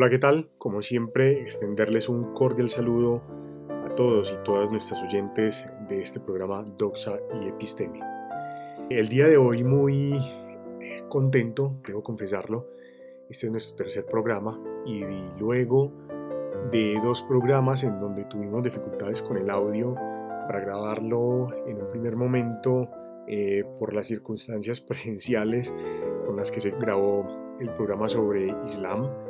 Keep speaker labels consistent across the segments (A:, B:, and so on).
A: Hola, ¿qué tal? Como siempre, extenderles un cordial saludo a todos y todas nuestras oyentes de este programa Doxa y Episteme. El día de hoy muy contento, debo confesarlo, este es nuestro tercer programa y luego de dos programas en donde tuvimos dificultades con el audio para grabarlo en un primer momento eh, por las circunstancias presenciales con las que se grabó el programa sobre Islam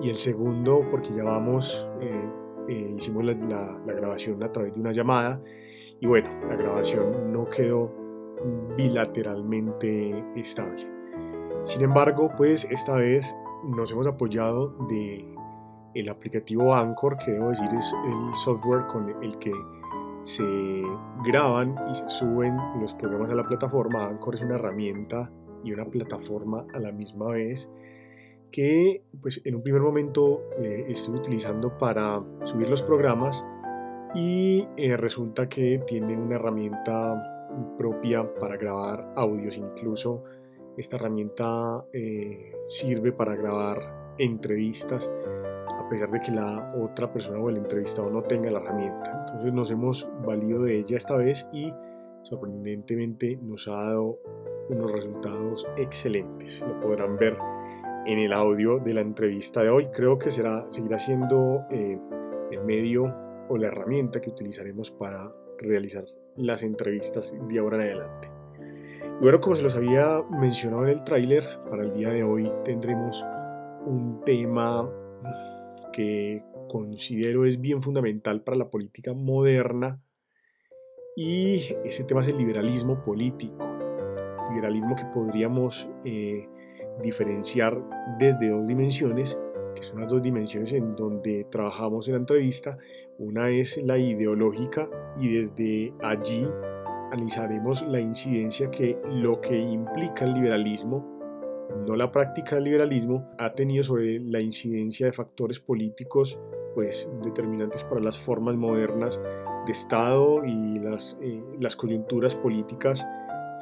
A: y el segundo porque ya vamos, eh, eh, hicimos la, grabación a través de una llamada y bueno, la grabación no quedó bilateralmente estable. Sin embargo, pues esta vez nos hemos apoyado de el aplicativo Anchor, que debo decir es el software con el que se graban y se suben los programas a la plataforma. Anchor es una herramienta y una plataforma a la misma vez que pues en un primer momento eh, utilizando para subir los programas y eh, resulta que tiene una herramienta propia para grabar audios. Incluso esta herramienta eh, sirve para grabar entrevistas a pesar de que la otra persona o el entrevistado no tenga la herramienta. Entonces nos hemos valido de ella esta vez y sorprendentemente nos ha dado unos resultados excelentes. Lo podrán ver en el audio de la entrevista de hoy. Creo que será, seguirá siendo eh, el medio o la herramienta que utilizaremos para realizar las entrevistas de ahora en adelante. Y bueno, como se los había mencionado en el tráiler, para el día de hoy tendremos un tema que considero es bien fundamental para la política moderna y ese tema es el liberalismo político. Liberalismo que podríamos eh, diferenciar desde dos dimensiones, que son las dos dimensiones en donde trabajamos en la entrevista. Una es la ideológica y desde allí analizaremos la incidencia que lo que implica el liberalismo, no la práctica del liberalismo, ha tenido sobre la incidencia de factores políticos pues determinantes para las formas modernas de Estado y las, eh, las coyunturas políticas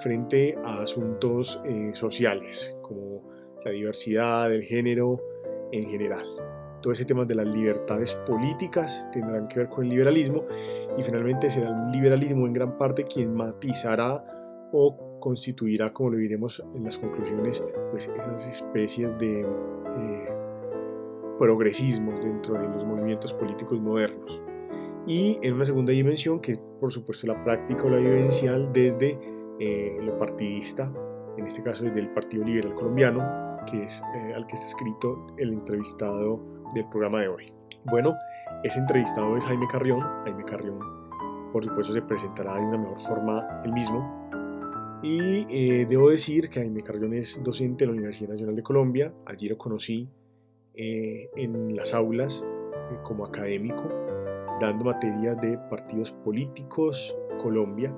A: frente a asuntos eh, sociales, como la diversidad, el género en general. Todo ese tema de las libertades políticas tendrán que ver con el liberalismo y finalmente será el liberalismo en gran parte quien matizará o constituirá, como lo diremos en las conclusiones, pues esas especies de eh, progresismos dentro de los movimientos políticos modernos. Y en una segunda dimensión, que por supuesto la práctica o la vivencial desde eh, lo partidista, en este caso desde el Partido Liberal Colombiano, que es eh, al que está escrito el entrevistado del programa de hoy. Bueno, ese entrevistado es Jaime Carrión. Jaime Carrión, por supuesto, se presentará de una mejor forma él mismo. Y eh, debo decir que Jaime Carrión es docente de la Universidad Nacional de Colombia. Allí lo conocí en las aulas como académico, dando materia de partidos políticos Colombia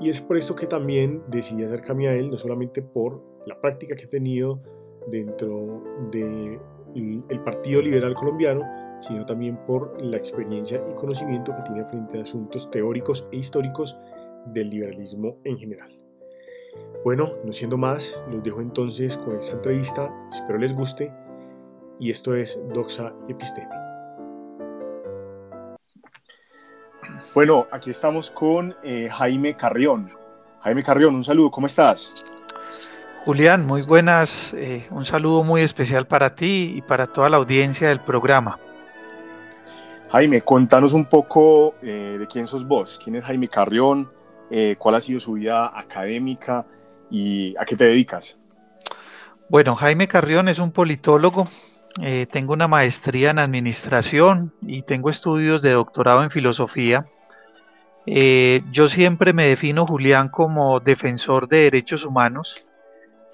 A: y es por esto que también decidí acercarme a él, no solamente por la práctica que he tenido dentro del el Partido Liberal Colombiano, sino también por la experiencia y conocimiento que tiene frente a asuntos teóricos e históricos del liberalismo en general. Bueno, no siendo más, los dejo entonces con esta entrevista, espero les guste, y esto es Doxa y Episteme. Bueno, aquí estamos con eh, Jaime Carrión. Jaime Carrión, un saludo, ¿cómo estás?
B: Julián, muy buenas. Eh, un saludo muy especial para ti y para toda la audiencia del programa.
A: Jaime, contanos un poco eh, de quién sos vos, quién es Jaime Carrión, cuál ha sido su vida académica y a qué te dedicas.
B: Bueno, Jaime Carrión es un politólogo. Tengo una maestría en administración y tengo estudios de doctorado en filosofía eh, yo siempre me defino, Julián, como defensor de derechos humanos.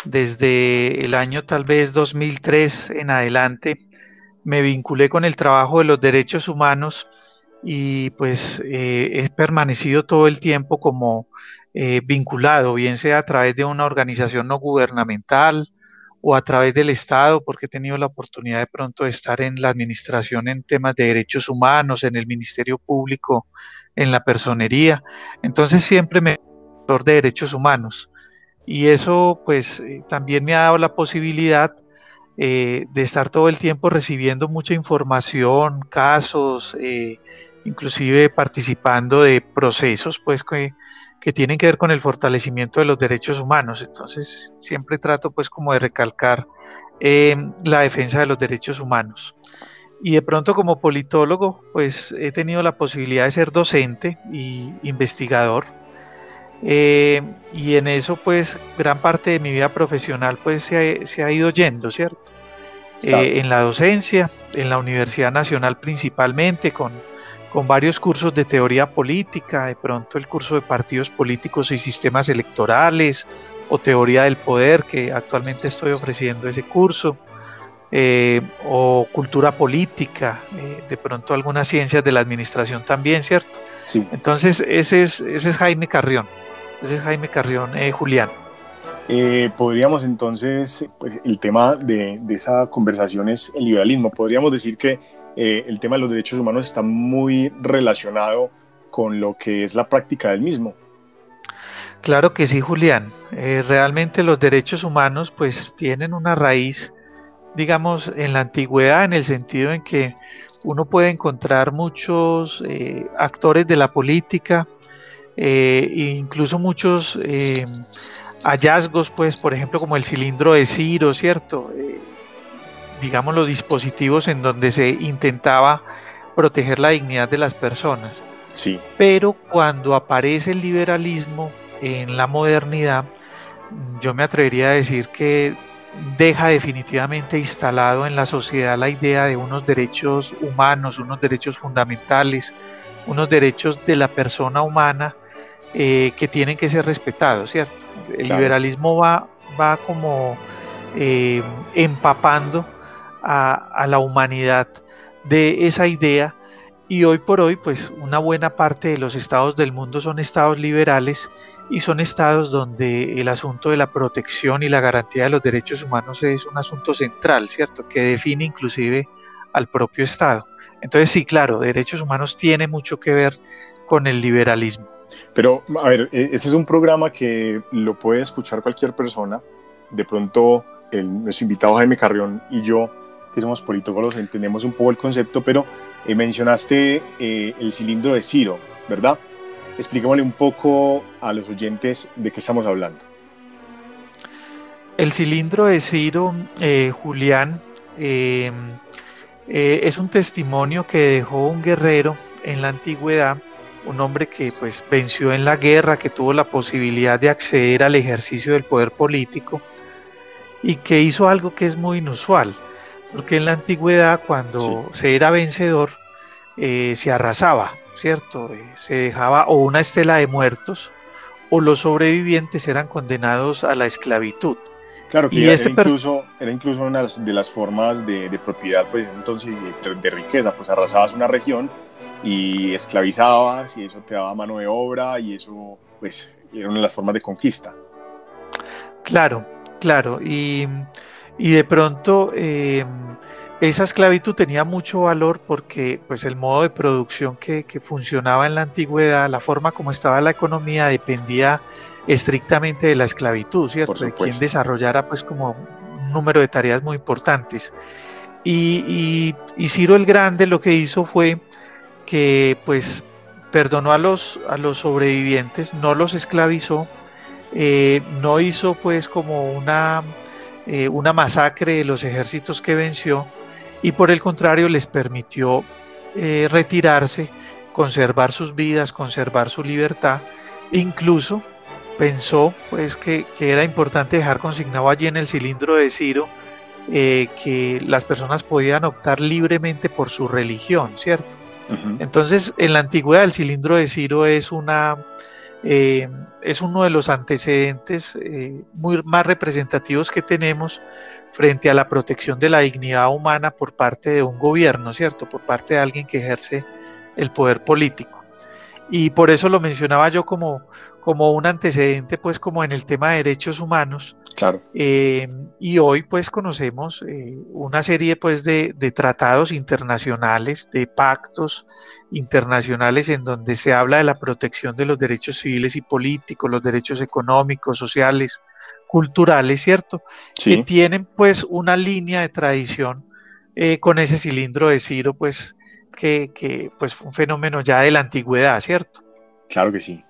B: Desde el año tal vez 2003 en adelante me vinculé con el trabajo de los derechos humanos y pues eh, he permanecido todo el tiempo como eh, vinculado, bien sea a través de una organización no gubernamental o a través del Estado, porque he tenido la oportunidad de pronto de estar en la administración en temas de derechos humanos, en el Ministerio Público en la personería. Entonces siempre me de derechos humanos. Y eso pues eh, también me ha dado la posibilidad de estar todo el tiempo recibiendo mucha información, casos, inclusive participando de procesos pues que, que, tienen que ver con el fortalecimiento de los derechos humanos. Entonces siempre trato pues como de recalcar la defensa de los derechos humanos. Y de pronto como politólogo, pues he tenido la posibilidad de ser docente y investigador. Eh, y en eso, pues, gran parte de mi vida profesional, pues, se ha, ido yendo, ¿cierto? Eh, en la docencia, en la Universidad Nacional principalmente, con, con varios cursos de teoría política, de pronto el curso de partidos políticos y sistemas electorales, o teoría del poder, que actualmente estoy ofreciendo ese curso. Eh, o cultura política, eh, de pronto algunas ciencias de la administración también, ¿cierto? Sí. Entonces, ese es, ese es Jaime Carrión, ese es Jaime Carrión, eh, Julián.
A: podríamos entonces, pues, el tema de, de, esa conversación es el liberalismo. Podríamos decir que el tema de los derechos humanos está muy relacionado con lo que es la práctica del mismo.
B: Claro que sí, Julián. realmente los derechos humanos pues tienen una raíz digamos, en la antigüedad en el sentido en que uno puede encontrar muchos eh, actores de la política eh, e incluso muchos eh, hallazgos, pues, por ejemplo, como el cilindro de Ciro, ¿cierto? Digamos, los dispositivos en donde se intentaba proteger la dignidad de las personas. Sí. Pero cuando aparece el liberalismo en la modernidad, yo me atrevería a decir que deja definitivamente instalado en la sociedad la idea de unos derechos humanos, unos derechos fundamentales, unos derechos de la persona humana eh, que tienen que ser respetados, ¿cierto? El liberalismo va, va como eh, empapando a, la humanidad de esa idea y hoy por hoy, pues una buena parte de los estados del mundo son estados liberales y son estados donde el asunto de la protección y la garantía de los derechos humanos es un asunto central, ¿cierto? Que define inclusive al propio Estado. Entonces sí, claro, derechos humanos tiene mucho que ver con el liberalismo.
A: Pero, a ver, e-, ese es un programa que lo puede escuchar cualquier persona. De pronto, el, nuestro invitado Jaime Carrión y yo, que somos politólogos, entendemos un poco el concepto, pero eh, mencionaste eh, el cilindro de Ciro, ¿verdad? expliquémosle un poco a los oyentes de qué estamos hablando.
B: El cilindro de Ciro, eh, Julián, em, es un testimonio que dejó un guerrero en la antigüedad, un hombre que pues venció en la guerra, que tuvo la posibilidad de acceder al ejercicio del poder político y que hizo algo que es muy inusual, porque en la antigüedad cuando se era vencedor eh, se arrasaba, ¿cierto? Eh, se dejaba o una estela de muertos o los sobrevivientes eran condenados a la esclavitud.
A: Claro, que era, este incluso, era incluso una de las formas de, propiedad, pues entonces de, riqueza, pues arrasabas una región y esclavizabas y eso te daba mano de obra y eso pues era una de las formas de conquista.
B: Claro, claro, y, de pronto eh, esa esclavitud tenía mucho valor porque pues el modo de producción que, funcionaba en la antigüedad, la forma como estaba la economía dependía estrictamente de la esclavitud, ¿cierto? De quien desarrollara pues como un número de tareas muy importantes. Y, Ciro el Grande lo que hizo fue que pues perdonó a los, a los sobrevivientes, no los esclavizó, eh, no hizo pues como una, eh, una masacre de los ejércitos que venció, y por el contrario les permitió eh, retirarse, conservar sus vidas, conservar su libertad, incluso pensó pues que, era importante dejar consignado allí en el cilindro de Ciro eh, que las personas podían optar libremente por su religión, ¿cierto? Entonces, en la antigüedad el cilindro de Ciro es una eh, es uno de los antecedentes muy más representativos que tenemos frente a la protección de la dignidad humana por parte de un gobierno, ¿cierto? Por parte de alguien que ejerce el poder político. Y por eso lo mencionaba yo como, como un antecedente, pues como en el tema de derechos humanos. Claro. Eh, y hoy pues conocemos eh, una serie pues de, de, tratados internacionales, de pactos internacionales en donde se habla de la protección de los derechos civiles y políticos, los derechos económicos, sociales, culturales, ¿cierto? Que tienen pues una línea de tradición eh, con ese cilindro de Ciro, pues que, que pues fue un fenómeno ya de la antigüedad, ¿cierto?
A: Claro que sí.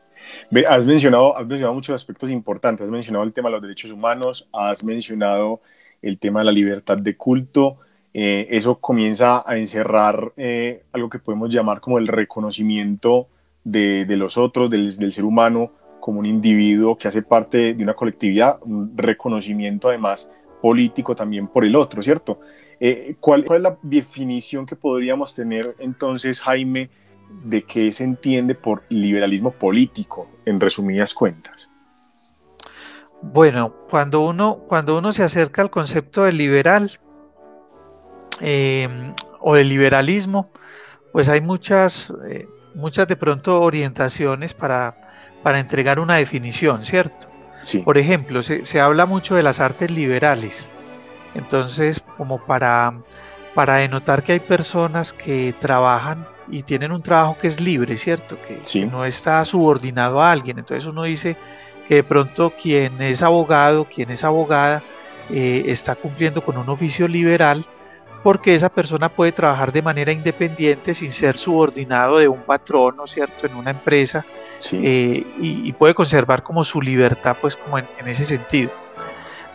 A: Has mencionado, has mencionado muchos aspectos importantes, has mencionado el tema de los derechos humanos, has mencionado el tema de la libertad de culto, eh, eso comienza a encerrar eh, algo que podemos llamar como el reconocimiento de, de los otros, del, del, ser humano como un individuo que hace parte de una colectividad, un reconocimiento además político también por el otro, ¿cierto? Eh, ¿cuál, ¿Cuál es la definición que podríamos tener entonces, Jaime, de qué se entiende por liberalismo político, en resumidas cuentas?
B: Bueno, cuando uno, cuando uno se acerca al concepto de liberal eh, o de liberalismo, pues hay muchas, eh, muchas de pronto orientaciones para, para entregar una definición, ¿cierto? Sí. Por ejemplo, se, se, habla mucho de las artes liberales. Entonces, como para, para denotar que hay personas que trabajan y tienen un trabajo que es libre, ¿cierto? Que, no está subordinado a alguien. Entonces uno dice que de pronto quien es abogado, quien es abogada, eh, está cumpliendo con un oficio liberal porque esa persona puede trabajar de manera independiente sin ser subordinado de un patrón, ¿no cierto?, en una empresa eh, y, puede conservar como su libertad, pues como en ese sentido.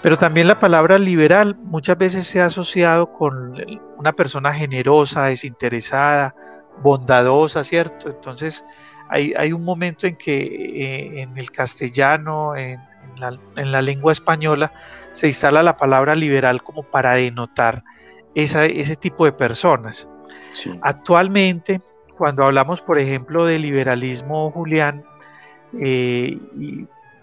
B: Pero también la palabra liberal muchas veces se ha asociado con una persona generosa, desinteresada, bondadosa, ¿cierto? Entonces hay, hay un momento en que eh, en el castellano, en, la, lengua española, se instala la palabra liberal como para denotar ese tipo de personas. Actualmente, cuando hablamos, por ejemplo, de liberalismo, Julián, eh,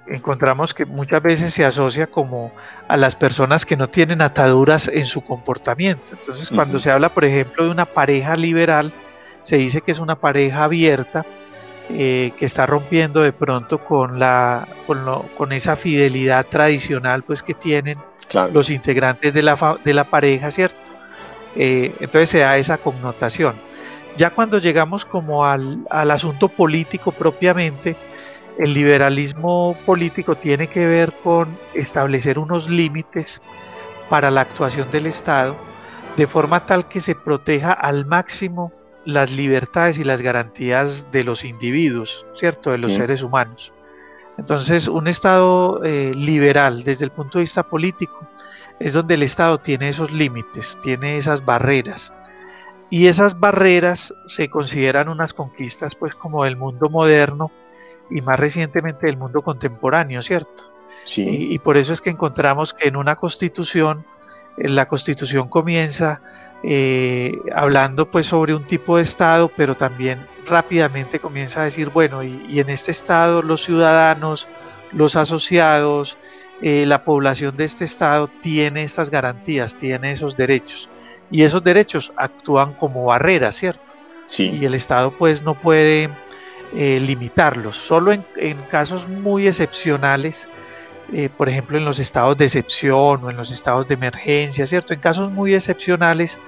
B: encontramos que muchas veces se asocia como a las personas que no tienen ataduras en su comportamiento. Entonces, cuando se habla, por ejemplo, de una pareja liberal, se dice que es una pareja abierta eh, que está rompiendo de pronto con la con, esa fidelidad tradicional pues que tienen los integrantes de la, de la pareja, ¿cierto? Eh, entonces se da esa connotación. Ya cuando llegamos como al, al asunto político propiamente, el liberalismo político tiene que ver con establecer unos límites para la actuación del Estado de forma tal que se proteja al máximo las libertades y las garantías de los individuos, ¿cierto? De los seres humanos. Entonces, un Estado eh, liberal desde el punto de vista político es donde el Estado tiene esos límites, tiene esas barreras. Y esas barreras se consideran unas conquistas pues como del mundo moderno y más recientemente del mundo contemporáneo, ¿cierto? Sí. Y, por eso es que encontramos que en una constitución, la constitución comienza eh, hablando pues sobre un tipo de Estado, pero también rápidamente comienza a decir, bueno, y, en este Estado los ciudadanos, los asociados, eh, la población de este Estado tiene estas garantías, tiene esos derechos. Y esos derechos actúan como barreras, ¿cierto? Sí. Y el Estado pues no puede eh, limitarlos. Solo en, casos muy excepcionales, eh, por ejemplo en los estados de excepción o en los estados de emergencia, ¿cierto? En casos muy excepcionales,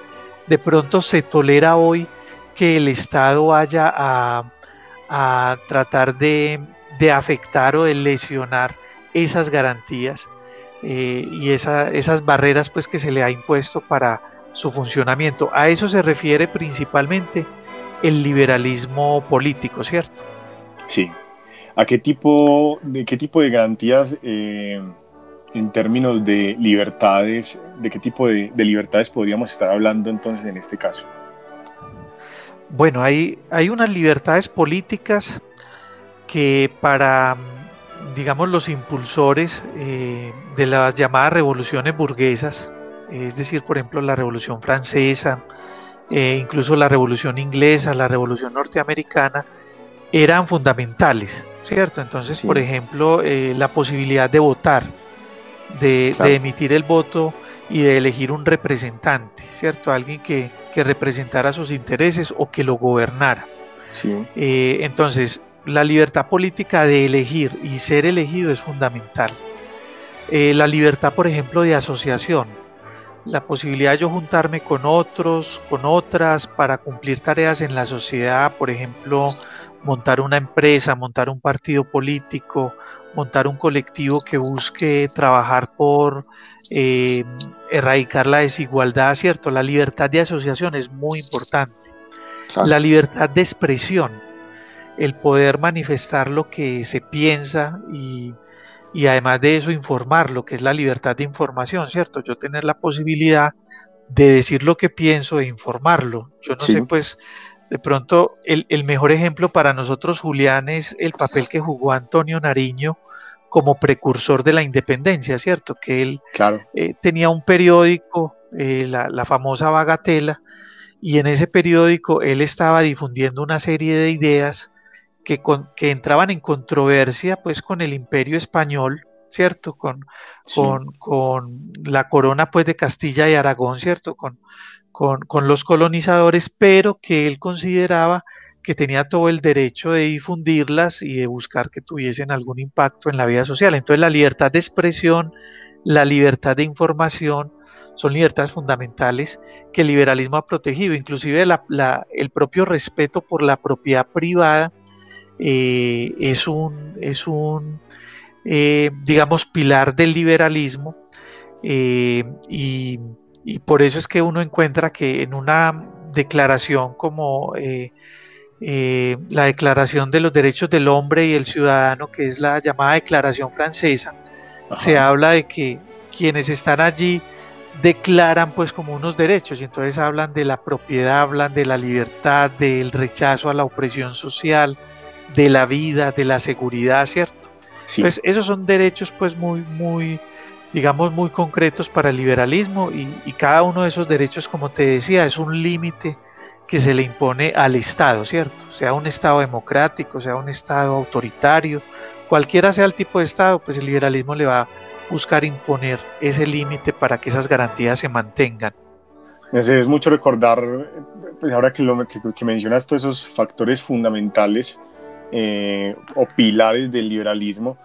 B: de pronto se tolera hoy que el Estado vaya a, tratar de, afectar o de lesionar esas garantías eh, y esas barreras pues que se le ha impuesto para su funcionamiento. A eso se refiere principalmente el liberalismo político, ¿cierto?
A: Sí. ¿A qué tipo de, qué tipo de garantías eh, en términos de libertades, de qué tipo de, libertades podríamos estar hablando entonces en este caso?
B: Bueno, hay, hay unas libertades políticas que para, digamos, los impulsores eh, de las llamadas revoluciones burguesas, es decir, por ejemplo, la Revolución Francesa, eh, incluso la revolución inglesa, la revolución norteamericana, eran fundamentales, ¿cierto? Entonces, por ejemplo, eh, la posibilidad de votar, de, emitir el voto y de elegir un representante, ¿cierto? Alguien que, representara sus intereses o que lo gobernara. Eh, entonces, la libertad política de elegir y ser elegido es fundamental. la libertad, por ejemplo, de asociación, la posibilidad de yo juntarme con otros, con otras, para cumplir tareas en la sociedad, por ejemplo, montar una empresa, montar un partido político, montar un colectivo que busque trabajar por eh, erradicar la desigualdad, ¿cierto? La libertad de asociación es muy importante. La libertad de expresión, el poder manifestar lo que se piensa y, además de eso informar, lo que es la libertad de información, ¿cierto? Yo tener la posibilidad de decir lo que pienso e informarlo. Yo no sé, pues, de pronto el, el, mejor ejemplo para nosotros, Julián, es el papel que jugó Antonio Nariño como precursor de la independencia, ¿cierto? Que él eh, tenía un periódico, eh, la, famosa Bagatela, y en ese periódico él estaba difundiendo una serie de ideas que, que entraban en controversia pues con el imperio español, ¿cierto? Con, con, con, la corona pues de Castilla y Aragón, ¿cierto? Con, con, los colonizadores, pero que él consideraba que tenía todo el derecho de difundirlas y de buscar que tuviesen algún impacto en la vida social. Entonces la libertad de expresión, la libertad de información son libertades fundamentales que el liberalismo ha protegido, inclusive el propio respeto por la propiedad privada eh, es un, es un eh, digamos, pilar del liberalismo eh, y, y, por eso es que uno encuentra que en una declaración como eh, la Declaración de los Derechos del Hombre y el Ciudadano, que es la llamada Declaración Francesa, se habla de que quienes están allí declaran pues como unos derechos y entonces hablan de la propiedad, hablan de la libertad, del rechazo a la opresión social, de la vida, de la seguridad, ¿cierto? Pues esos son derechos pues muy, muy, digamos, muy concretos para el liberalismo y, y cada uno de esos derechos, como te decía, es un límite que se le impone al Estado, ¿cierto? Sea un Estado democrático, sea un Estado autoritario, cualquiera sea el tipo de Estado, pues el liberalismo le va a buscar imponer ese límite para que esas garantías se mantengan.
A: Es mucho recordar, pues ahora que, lo, que, mencionas todos esos factores fundamentales eh, o pilares del liberalismo,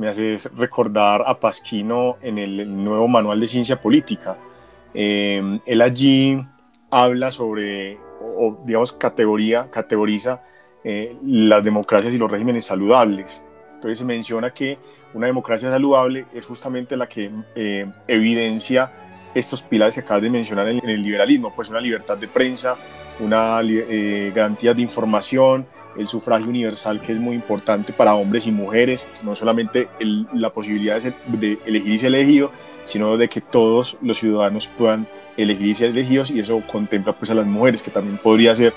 A: me haces recordar a Pasquino en el, nuevo manual de ciencia política. Eh, él allí habla sobre o, digamos, categoría, categoriza eh, las democracias y los regímenes saludables. Entonces se menciona que una democracia saludable es justamente la que eh, evidencia estos pilares que acabas de mencionar en, el liberalismo, pues una libertad de prensa, una eh, garantía de información, el sufragio universal que es muy importante para hombres y mujeres, no solamente la posibilidad de, de, elegir y ser elegido, sino de que todos los ciudadanos puedan elegir y ser elegidos y eso contempla pues a las mujeres, que también podría ser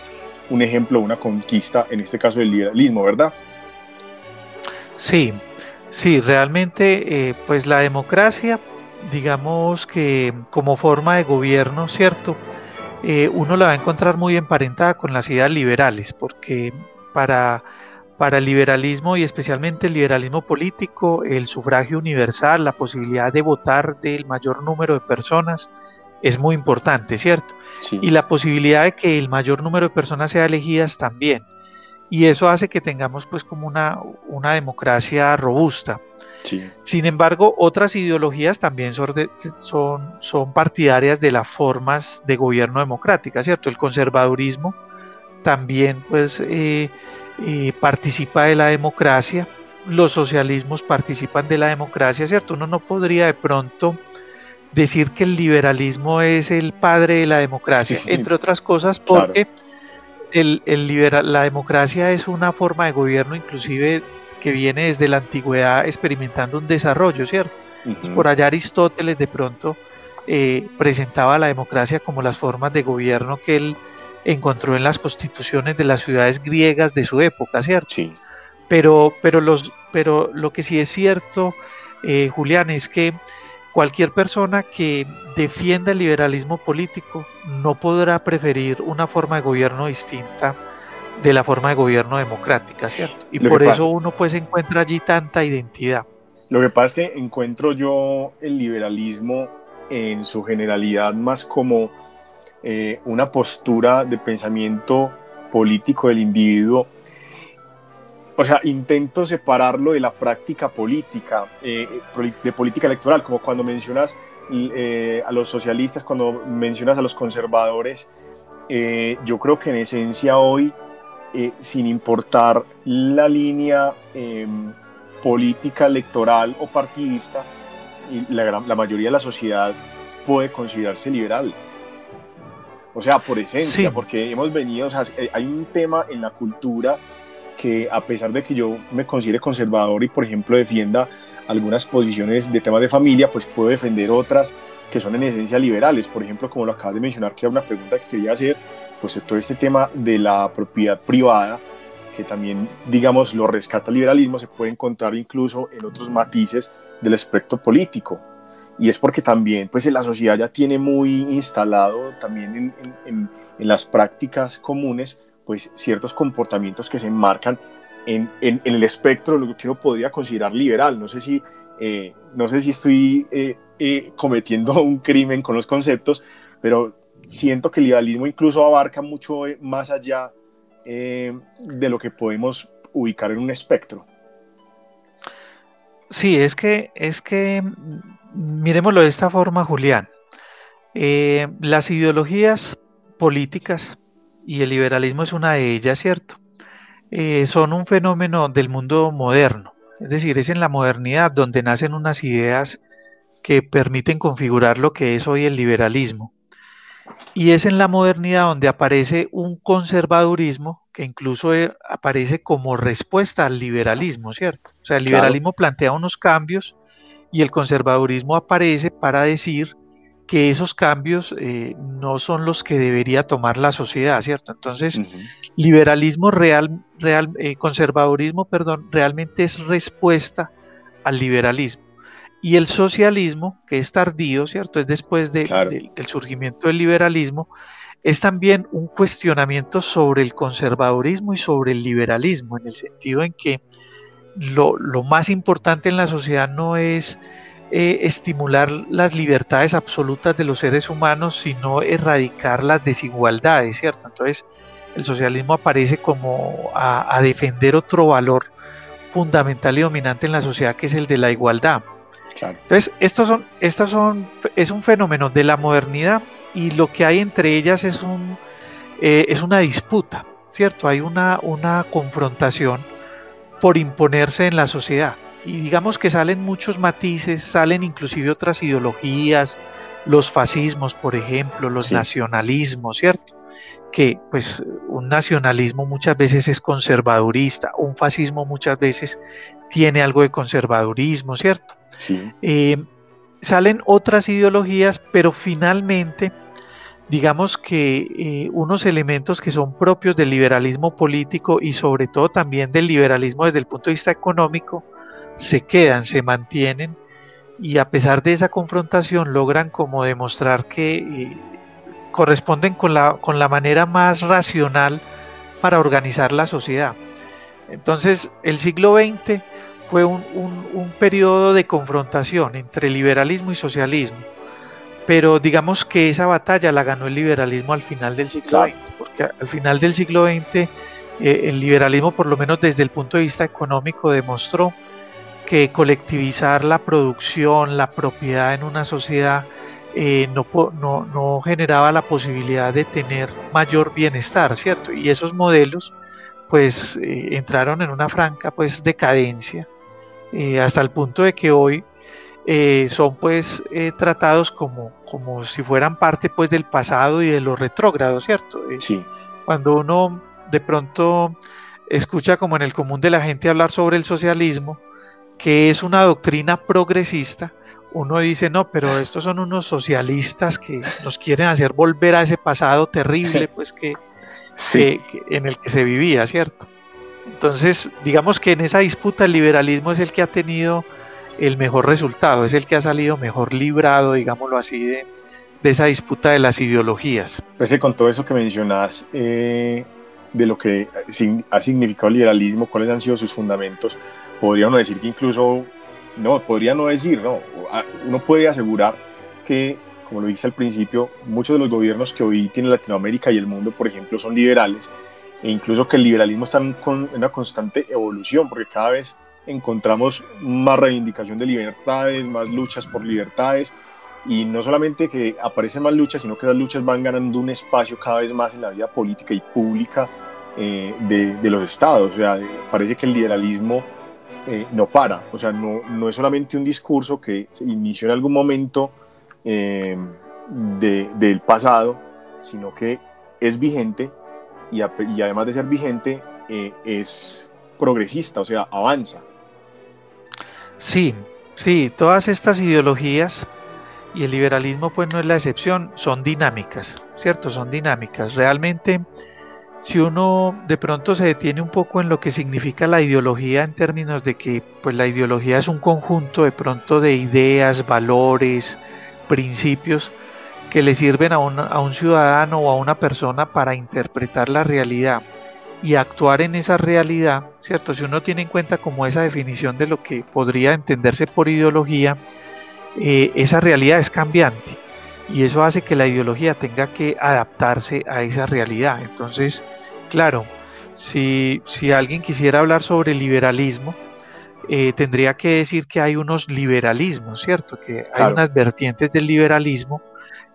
A: un ejemplo, una conquista, en este caso del liberalismo, ¿verdad?
B: Sí, sí, realmente eh, pues la democracia, digamos que como forma de gobierno, ¿cierto? Eh, uno la va a encontrar muy emparentada con las ideas liberales, porque para, para el liberalismo y especialmente el liberalismo político, el sufragio universal, la posibilidad de votar del mayor número de personas, es muy importante, ¿cierto? Y la posibilidad de que el mayor número de personas sea elegidas también. Y eso hace que tengamos pues como una, una democracia robusta. Sin embargo, otras ideologías también son, son, son, partidarias de las formas de gobierno democrática, ¿cierto? El conservadurismo también pues eh, eh, participa de la democracia, los socialismos participan de la democracia, ¿cierto? Uno no podría de pronto decir que el liberalismo es el padre de la democracia, entre otras cosas porque el, la democracia es una forma de gobierno inclusive que viene desde la antigüedad experimentando un desarrollo, ¿cierto? por allá Aristóteles de pronto eh, presentaba la democracia como las formas de gobierno que él encontró en las constituciones de las ciudades griegas de su época, ¿cierto? Sí. Pero, pero, los, pero lo que sí es cierto, eh, Julián, es que Cualquier persona que defienda el liberalismo político no podrá preferir una forma de gobierno distinta de la forma de gobierno democrática, ¿cierto? Y por eso uno pues encuentra allí tanta identidad.
A: Lo que pasa es que encuentro yo el liberalismo en su generalidad más como eh, una postura de pensamiento político del individuo o sea, intento separarlo de la práctica política, eh, de política electoral, como cuando mencionas eh, a los socialistas, cuando mencionas a los conservadores, eh, yo creo que en esencia hoy eh, sin importar la línea em, política, electoral o partidista, la, la mayoría de la sociedad puede considerarse liberal. O sea, por esencia, porque hemos venido, o sea, eh, hay un tema en la cultura que a pesar de que yo me considere conservador y, por ejemplo, defienda algunas posiciones de temas de familia, pues puedo defender otras que son en esencia liberales. Por ejemplo, como lo acabas de mencionar, que era una pregunta que quería hacer, pues todo este tema de la propiedad privada, que también, digamos, lo rescata el liberalismo, se puede encontrar incluso en otros matices del aspecto político. Y es porque también, pues la sociedad ya tiene muy instalado también en, en, las prácticas comunes, pues ciertos comportamientos que se enmarcan en, en, el espectro de lo que uno podría considerar liberal. No sé si, eh, no sé si estoy eh, eh, cometiendo un crimen con los conceptos, pero siento que el liberalismo incluso abarca mucho más allá de lo que podemos ubicar en un espectro.
B: Sí, es que, es que, miremoslo de esta forma, Julián. las ideologías políticas, y el liberalismo es una de ellas, ¿cierto? Eh, son un fenómeno del mundo moderno, es decir, es en la modernidad donde nacen unas ideas que permiten configurar lo que es hoy el liberalismo. Y es en la modernidad donde aparece un conservadurismo que incluso eh, aparece como respuesta al liberalismo, ¿cierto? O sea, el liberalismo plantea unos cambios y el conservadurismo aparece para decir que esos cambios eh, no son los que debería tomar la sociedad, ¿cierto? Entonces, liberalismo real, real eh, conservadurismo, perdón, realmente es respuesta al liberalismo. Y el socialismo, que es tardío, ¿cierto? Es después del surgimiento del liberalismo, es también un cuestionamiento sobre el conservadurismo y sobre el liberalismo, en el sentido en que lo, lo más importante en la sociedad no es eh, estimular las libertades absolutas de los seres humanos, sino erradicar las desigualdades, ¿cierto? Entonces, el socialismo aparece como a, defender otro valor fundamental y dominante en la sociedad, que es el de la igualdad. Entonces, estos son, estos son, es un fenómeno de la modernidad y lo que hay entre ellas es, un, eh, es una disputa, ¿cierto? Hay una, una confrontación por imponerse en la sociedad y digamos que salen muchos matices, salen inclusive otras ideologías, los fascismos, por ejemplo, los nacionalismos, ¿cierto? Que pues un nacionalismo muchas veces es conservadurista, un fascismo muchas veces tiene algo de conservadurismo, ¿cierto? Sí. Eh, salen otras ideologías, pero finalmente, digamos que eh, unos elementos que son propios del liberalismo político y sobre todo también del liberalismo desde el punto de vista económico, se quedan, se mantienen y a pesar de esa confrontación logran como demostrar que eh, corresponden con la, con la manera más racional para organizar la sociedad. Entonces el siglo XX fue un, un, periodo de confrontación entre liberalismo y socialismo, pero digamos que esa batalla la ganó el liberalismo al final del siglo XX, porque al final del siglo XX eh, el liberalismo, por lo menos desde el punto de vista económico, demostró que colectivizar la producción, la propiedad en una sociedad eh, no, no, generaba la posibilidad de tener mayor bienestar, ¿cierto? Y esos modelos pues eh, entraron en una franca pues decadencia eh, hasta el punto de que hoy son pues tratados como, como si fueran parte pues del pasado y de lo retrógrado, ¿cierto?
A: sí.
B: Cuando uno de pronto escucha como en el común de la gente hablar sobre el socialismo, que es una doctrina progresista, uno dice, no, pero estos son unos socialistas que nos quieren hacer volver a ese pasado terrible, pues que, en el que se vivía, ¿cierto? Entonces, digamos que en esa disputa el liberalismo es el que ha tenido el mejor resultado, es el que ha salido mejor librado, digámoslo así, de, esa disputa de las ideologías.
A: Pues con todo eso que mencionas, eh, de lo que ha significado el liberalismo, cuáles han sido sus fundamentos, podría uno decir que incluso, no, podría no decir, no, uno puede asegurar que, como lo dije al principio, muchos de los gobiernos que hoy tiene Latinoamérica y el mundo, por ejemplo, son liberales, e incluso que el liberalismo está en una constante evolución, porque cada vez encontramos más reivindicación de libertades, más luchas por libertades, y no solamente que aparecen más luchas, sino que las luchas van ganando un espacio cada vez más en la vida política y pública eh, de, los estados. O sea, parece que el liberalismo eh, no para. O sea, no, no, es solamente un discurso que se inició en algún momento eh, del pasado, sino que es vigente y, y además de ser vigente, es progresista, o sea, avanza.
B: Sí, sí, todas estas ideologías y el liberalismo pues no es la excepción, son dinámicas, ¿cierto? Son dinámicas. Realmente si uno de pronto se detiene un poco en lo que significa la ideología en términos de que pues la ideología es un conjunto de pronto de ideas, valores, principios que le sirven a un, a un ciudadano o a una persona para interpretar la realidad y actuar en esa realidad, ¿cierto? Si uno tiene en cuenta como esa definición de lo que podría entenderse por ideología, eh, esa realidad es cambiante y eso hace que la ideología tenga que adaptarse a esa realidad. Entonces, claro, si, si alguien quisiera hablar sobre liberalismo, eh, tendría que decir que hay unos liberalismos, ¿cierto? Que hay unas vertientes del liberalismo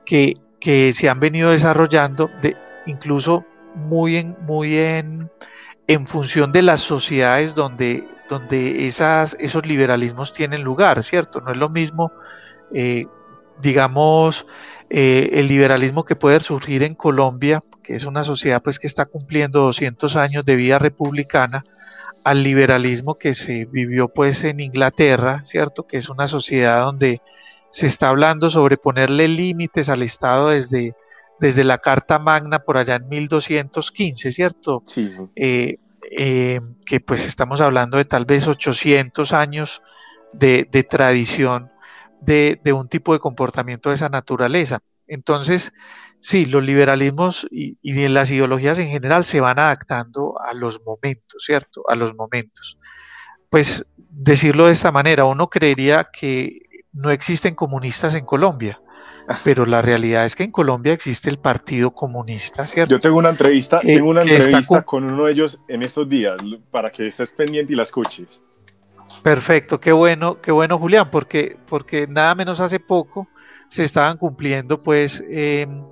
B: que, que se han venido desarrollando de, incluso muy en, muy en, en función de las sociedades donde, donde esas, esos liberalismos tienen lugar, ¿cierto? No es lo mismo eh, digamos, eh, el liberalismo que puede surgir en Colombia, que es una sociedad pues que está cumpliendo 200 años de vida republicana, al liberalismo que se vivió pues en Inglaterra, ¿cierto? Que es una sociedad donde se está hablando sobre ponerle límites al Estado desde, desde la Carta Magna por allá en 1215, ¿cierto?
A: Sí.
B: Eh, eh, que pues estamos hablando de tal vez 800 años de, de tradición de, un tipo de comportamiento de esa naturaleza. Entonces, sí, los liberalismos y, las ideologías en general se van adaptando a los momentos, ¿cierto? A los momentos. Pues decirlo de esta manera, uno creería que no existen comunistas en Colombia, pero la realidad es que en Colombia existe el Partido Comunista, ¿cierto?
A: Yo tengo una entrevista, tengo una entrevista con uno de ellos en estos días para que estés pendiente y la escuches.
B: Perfecto, qué bueno, qué bueno Julián, porque, porque nada menos hace poco se estaban cumpliendo pues em,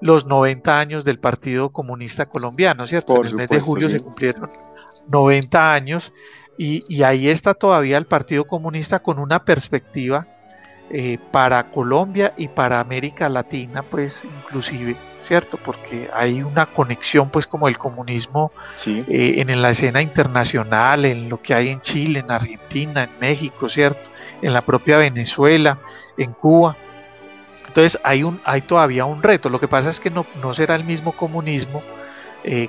B: los 90 años del Partido Comunista Colombiano, ¿cierto? en el mes de julio se cumplieron 90 años y, y, ahí está todavía el Partido Comunista con una perspectiva eh, para Colombia y para América Latina, pues inclusive, ¿cierto? Porque hay una conexión, pues como el comunismo eh, en, la escena internacional, en lo que hay en Chile, en Argentina, en México, ¿cierto? En la propia Venezuela, en Cuba. Entonces hay, un, hay todavía un reto. Lo que pasa es que no, no será el mismo comunismo eh,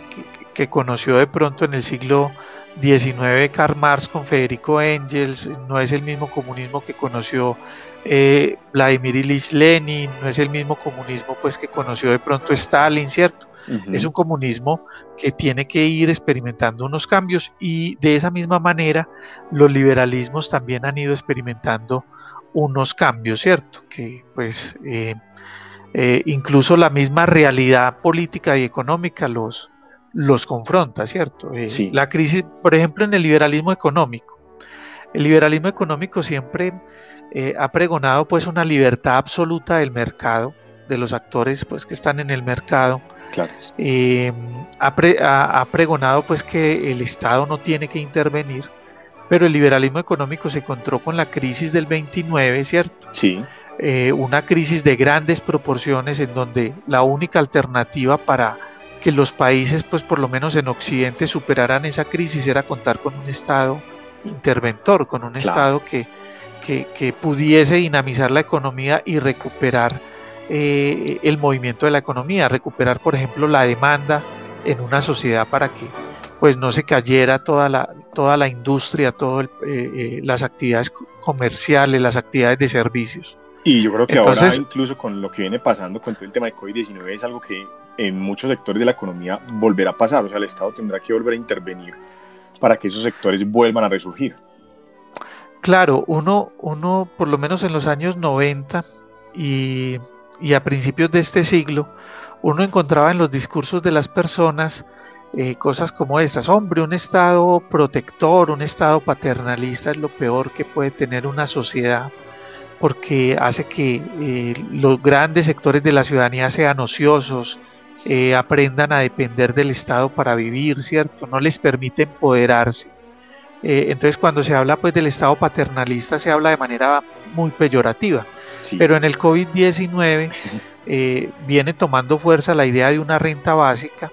B: que, conoció de pronto en el siglo 19 Karl Marx con Federico Engels, no es el mismo comunismo que conoció eh, Vladimir Ilich Lenin, no es el mismo comunismo pues que conoció de pronto Stalin, ¿cierto? Es un comunismo que tiene que ir experimentando unos cambios y de esa misma manera los liberalismos también han ido experimentando unos cambios, ¿cierto? Que pues eh, eh, incluso la misma realidad política y económica los, los confronta, ¿cierto? Eh, la crisis, por ejemplo, en el liberalismo económico. El liberalismo económico siempre eh, ha pregonado pues una libertad absoluta del mercado, de los actores pues que están en el mercado. Eh, ha, pregonado pues que el Estado no tiene que intervenir, pero el liberalismo económico se encontró con la crisis del 29, ¿cierto?
A: Sí.
B: Eh, una crisis de grandes proporciones en donde la única alternativa para que los países, pues por lo menos en Occidente, superaran esa crisis era contar con un Estado interventor, con un Estado que, que, pudiese dinamizar la economía y recuperar eh, el movimiento de la economía, recuperar, por ejemplo, la demanda en una sociedad para que pues no se cayera toda la, toda la industria, todas eh, eh, las actividades comerciales, las actividades de servicios.
A: Y yo creo que ahora incluso con lo que viene pasando con todo el tema de COVID-19 es algo que en muchos sectores de la economía volverá a pasar, o sea, el Estado tendrá que volver a intervenir para que esos sectores vuelvan a resurgir.
B: Claro, uno, uno por lo menos en los años 90 y, a principios de este siglo, uno encontraba en los discursos de las personas eh, cosas como estas. Hombre, un Estado protector, un Estado paternalista es lo peor que puede tener una sociedad porque hace que eh, los grandes sectores de la ciudadanía sean ociosos, eh, aprendan a depender del Estado para vivir, ¿cierto? No les permite empoderarse. Eh, entonces cuando se habla pues del Estado paternalista se habla de manera muy peyorativa. Pero en el COVID-19 eh, viene tomando fuerza la idea de una renta básica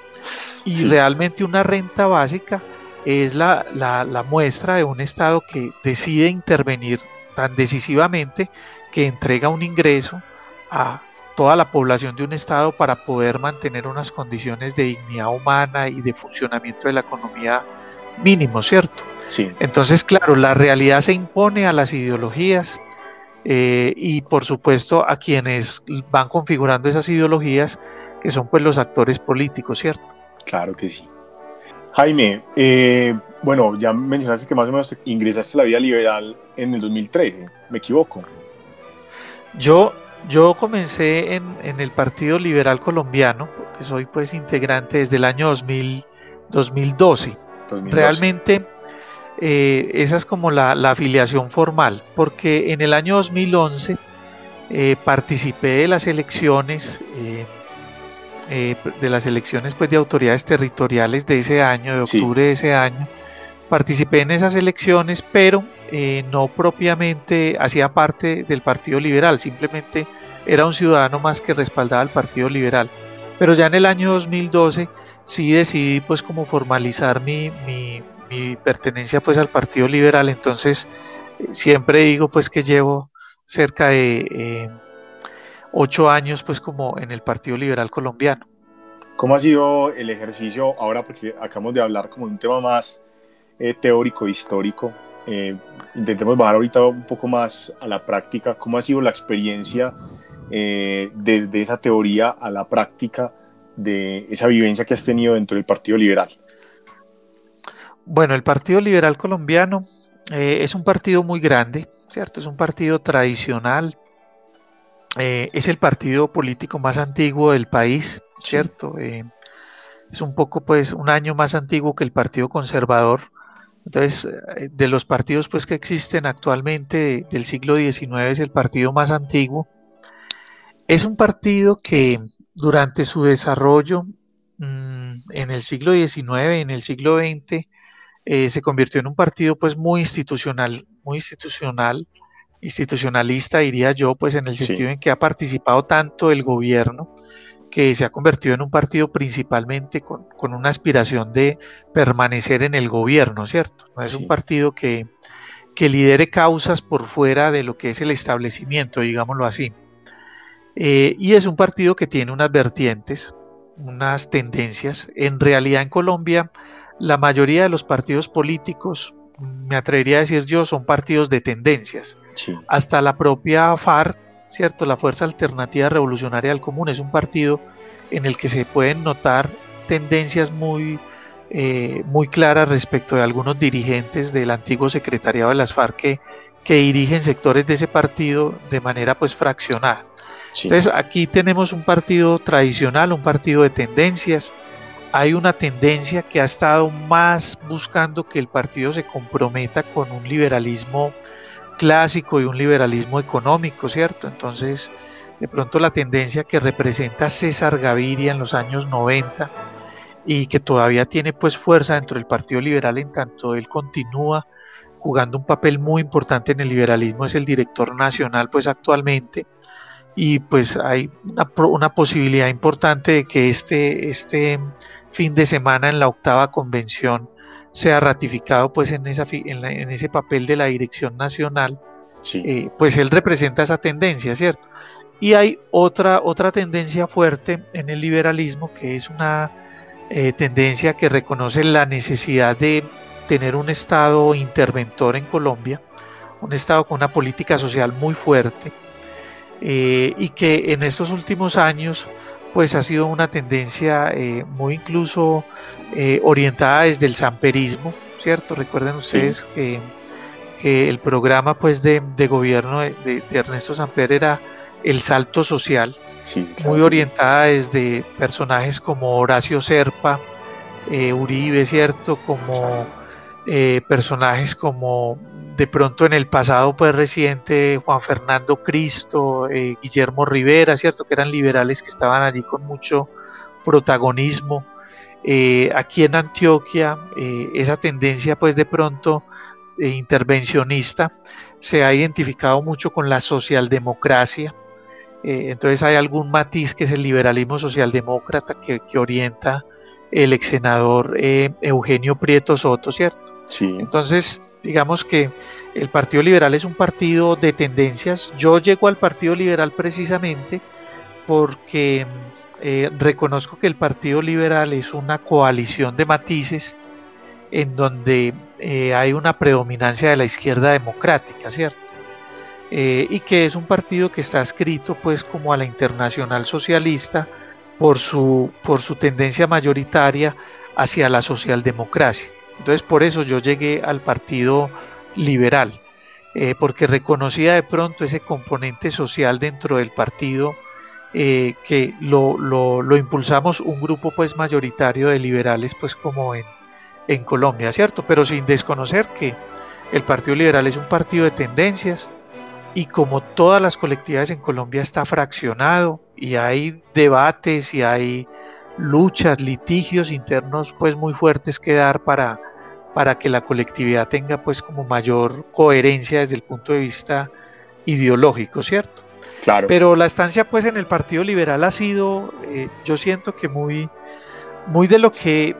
B: y realmente una renta básica es la, la, muestra de un Estado que decide intervenir tan decisivamente que entrega un ingreso a toda la población de un Estado para poder mantener unas condiciones de dignidad humana y de funcionamiento de la economía mínimo, ¿cierto? Sí. Entonces, claro, la realidad se impone a las ideologías eh, y por supuesto a quienes van configurando esas ideologías, que son pues los actores políticos, ¿cierto?
A: Claro que sí. Jaime, eh, bueno, ya mencionaste que más o menos ingresaste a la vida liberal en el 2013, ¿me equivoco?
B: Yo yo comencé en, el Partido Liberal Colombiano, que soy pues integrante desde el año 2000, 2012. Realmente eh, esa es como la, afiliación formal, porque en el año 2011 eh, participé de las elecciones, eh, de las elecciones pues de autoridades territoriales de ese año, de octubre de ese año. Participé en esas elecciones, pero eh, no propiamente hacía parte del Partido Liberal, simplemente era un ciudadano más que respaldaba al Partido Liberal. Pero ya en el año 2012 sí decidí pues como formalizar mi, mi, pertenencia pues al Partido Liberal, entonces siempre digo pues que llevo cerca de eh, ocho años pues como en el Partido Liberal colombiano.
A: ¿Cómo ha sido el ejercicio ahora? Porque acabamos de hablar como de un tema más teórico, histórico, eh, intentemos bajar ahorita un poco más a la práctica. ¿Cómo ha sido la experiencia eh, desde esa teoría a la práctica de esa vivencia que has tenido dentro del Partido Liberal?
B: Bueno, el Partido Liberal Colombiano eh, es un partido muy grande, ¿cierto? Es un partido tradicional. es el partido político más antiguo del país, ¿cierto? es un poco, pues, un año más antiguo que el Partido Conservador entonces, eh, de los partidos pues, que existen actualmente del siglo XIX es el partido más antiguo. Es un partido que durante su desarrollo mm, en el siglo XIX, en el siglo XX, eh, se convirtió en un partido pues muy institucional, muy institucional, institucionalista diría yo, pues en el sentido en que ha participado tanto el gobierno que se ha convertido en un partido principalmente con, una aspiración de permanecer en el gobierno, ¿cierto? No es un partido que, lidere causas por fuera de lo que es el establecimiento, digámoslo así. Eh, y es un partido que tiene unas vertientes, unas tendencias. En realidad en Colombia la mayoría de los partidos políticos, me atrevería a decir yo, son partidos de tendencias. Hasta la propia FARC ¿cierto? La Fuerza Alternativa Revolucionaria del Común es un partido en el que se pueden notar tendencias muy, eh, muy claras respecto de algunos dirigentes del antiguo secretariado de las FARC que, dirigen sectores de ese partido de manera pues fraccionada. Entonces aquí tenemos un partido tradicional, un partido de tendencias. Hay una tendencia que ha estado más buscando que el partido se comprometa con un liberalismo clásico y un liberalismo económico, ¿cierto? Entonces, de pronto la tendencia que representa César Gaviria en los años 90 y que todavía tiene pues fuerza dentro del Partido Liberal en tanto él continúa jugando un papel muy importante en el liberalismo, es el director nacional pues actualmente y pues hay una, una posibilidad importante de que este, este fin de semana en la octava convención sea ratificado pues en, esa, en, ese papel de la dirección nacional, eh, pues él representa esa tendencia, ¿cierto? Y hay otra, otra tendencia fuerte en el liberalismo que es una eh, tendencia que reconoce la necesidad de tener un Estado interventor en Colombia, un Estado con una política social muy fuerte eh, y que en estos últimos años pues ha sido una tendencia eh, muy incluso eh, orientada desde el samperismo, ¿cierto? Recuerden ustedes que, el programa pues de, gobierno de, Ernesto Samper era el salto social, muy orientada desde personajes como Horacio Serpa, eh, Uribe, ¿cierto? Como personajes como de pronto en el pasado pues reciente Juan Fernando Cristo, eh, Guillermo Rivera, cierto que eran liberales que estaban allí con mucho protagonismo. Eh, aquí en Antioquia, eh, esa tendencia pues de pronto intervencionista se ha identificado mucho con la socialdemocracia. entonces hay algún matiz que es el liberalismo socialdemócrata que, que orienta el ex senador Eugenio Prieto Soto, ¿cierto?
A: Sí.
B: Entonces, digamos que el Partido Liberal es un partido de tendencias. Yo llego al Partido Liberal precisamente porque eh, reconozco que el Partido Liberal es una coalición de matices en donde eh, hay una predominancia de la izquierda democrática, ¿cierto? Eh, y que es un partido que está escrito pues como a la internacional socialista por su, por su tendencia mayoritaria hacia la socialdemocracia. Entonces por eso yo llegué al Partido Liberal, eh, porque reconocía de pronto ese componente social dentro del partido eh, que lo, lo, impulsamos un grupo pues mayoritario de liberales pues como en, en Colombia, ¿cierto? Pero sin desconocer que el Partido Liberal es un partido de tendencias y como todas las colectividades en Colombia está fraccionado y hay debates y hay luchas, litigios internos pues muy fuertes que dar para, para que la colectividad tenga pues como mayor coherencia desde el punto de vista ideológico, ¿cierto?
A: Claro.
B: Pero la estancia pues en el Partido Liberal ha sido, eh, yo siento que muy, muy de lo que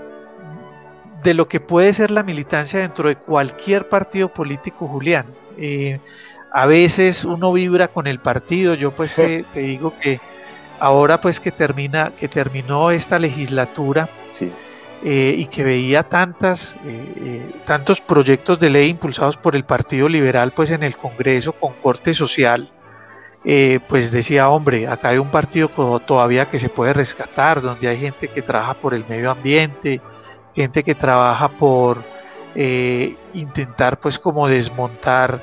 B: de lo que puede ser la militancia dentro de cualquier partido político, Julián. Eh, a veces uno vibra con el partido, yo pues te, te digo que ahora pues que termina, que terminó esta legislatura eh, y que veía tantas, eh, eh, tantos proyectos de ley impulsados por el Partido Liberal pues en el Congreso con corte social, pues decía, hombre, acá hay un partido todavía que se puede rescatar, donde hay gente que trabaja por el medio ambiente, gente que trabaja por intentar pues como desmontar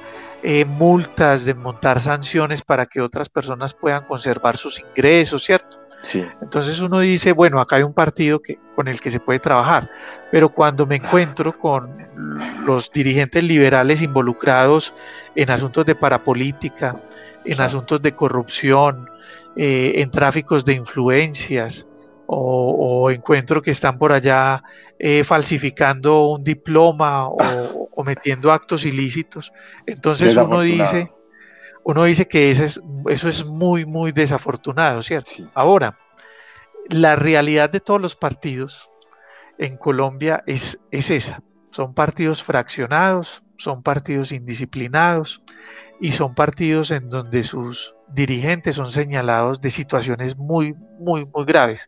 B: multas, de montar sanciones para que otras personas puedan conservar sus ingresos, ¿cierto?
A: Sí.
B: Entonces uno dice, bueno, acá hay un partido que, con el que se puede trabajar, pero cuando me encuentro con los dirigentes liberales involucrados en asuntos de parapolítica, en asuntos de corrupción, eh, en tráficos de influencias, o, encuentro que están por allá eh, falsificando un diploma o cometiendo actos ilícitos. Entonces uno dice, uno dice que eso es, eso es muy, muy desafortunado, ¿cierto? Ahora, la realidad de todos los partidos en Colombia es, es esa. Son partidos fraccionados, son partidos indisciplinados y son partidos en donde sus dirigentes son señalados de situaciones muy, muy, muy graves.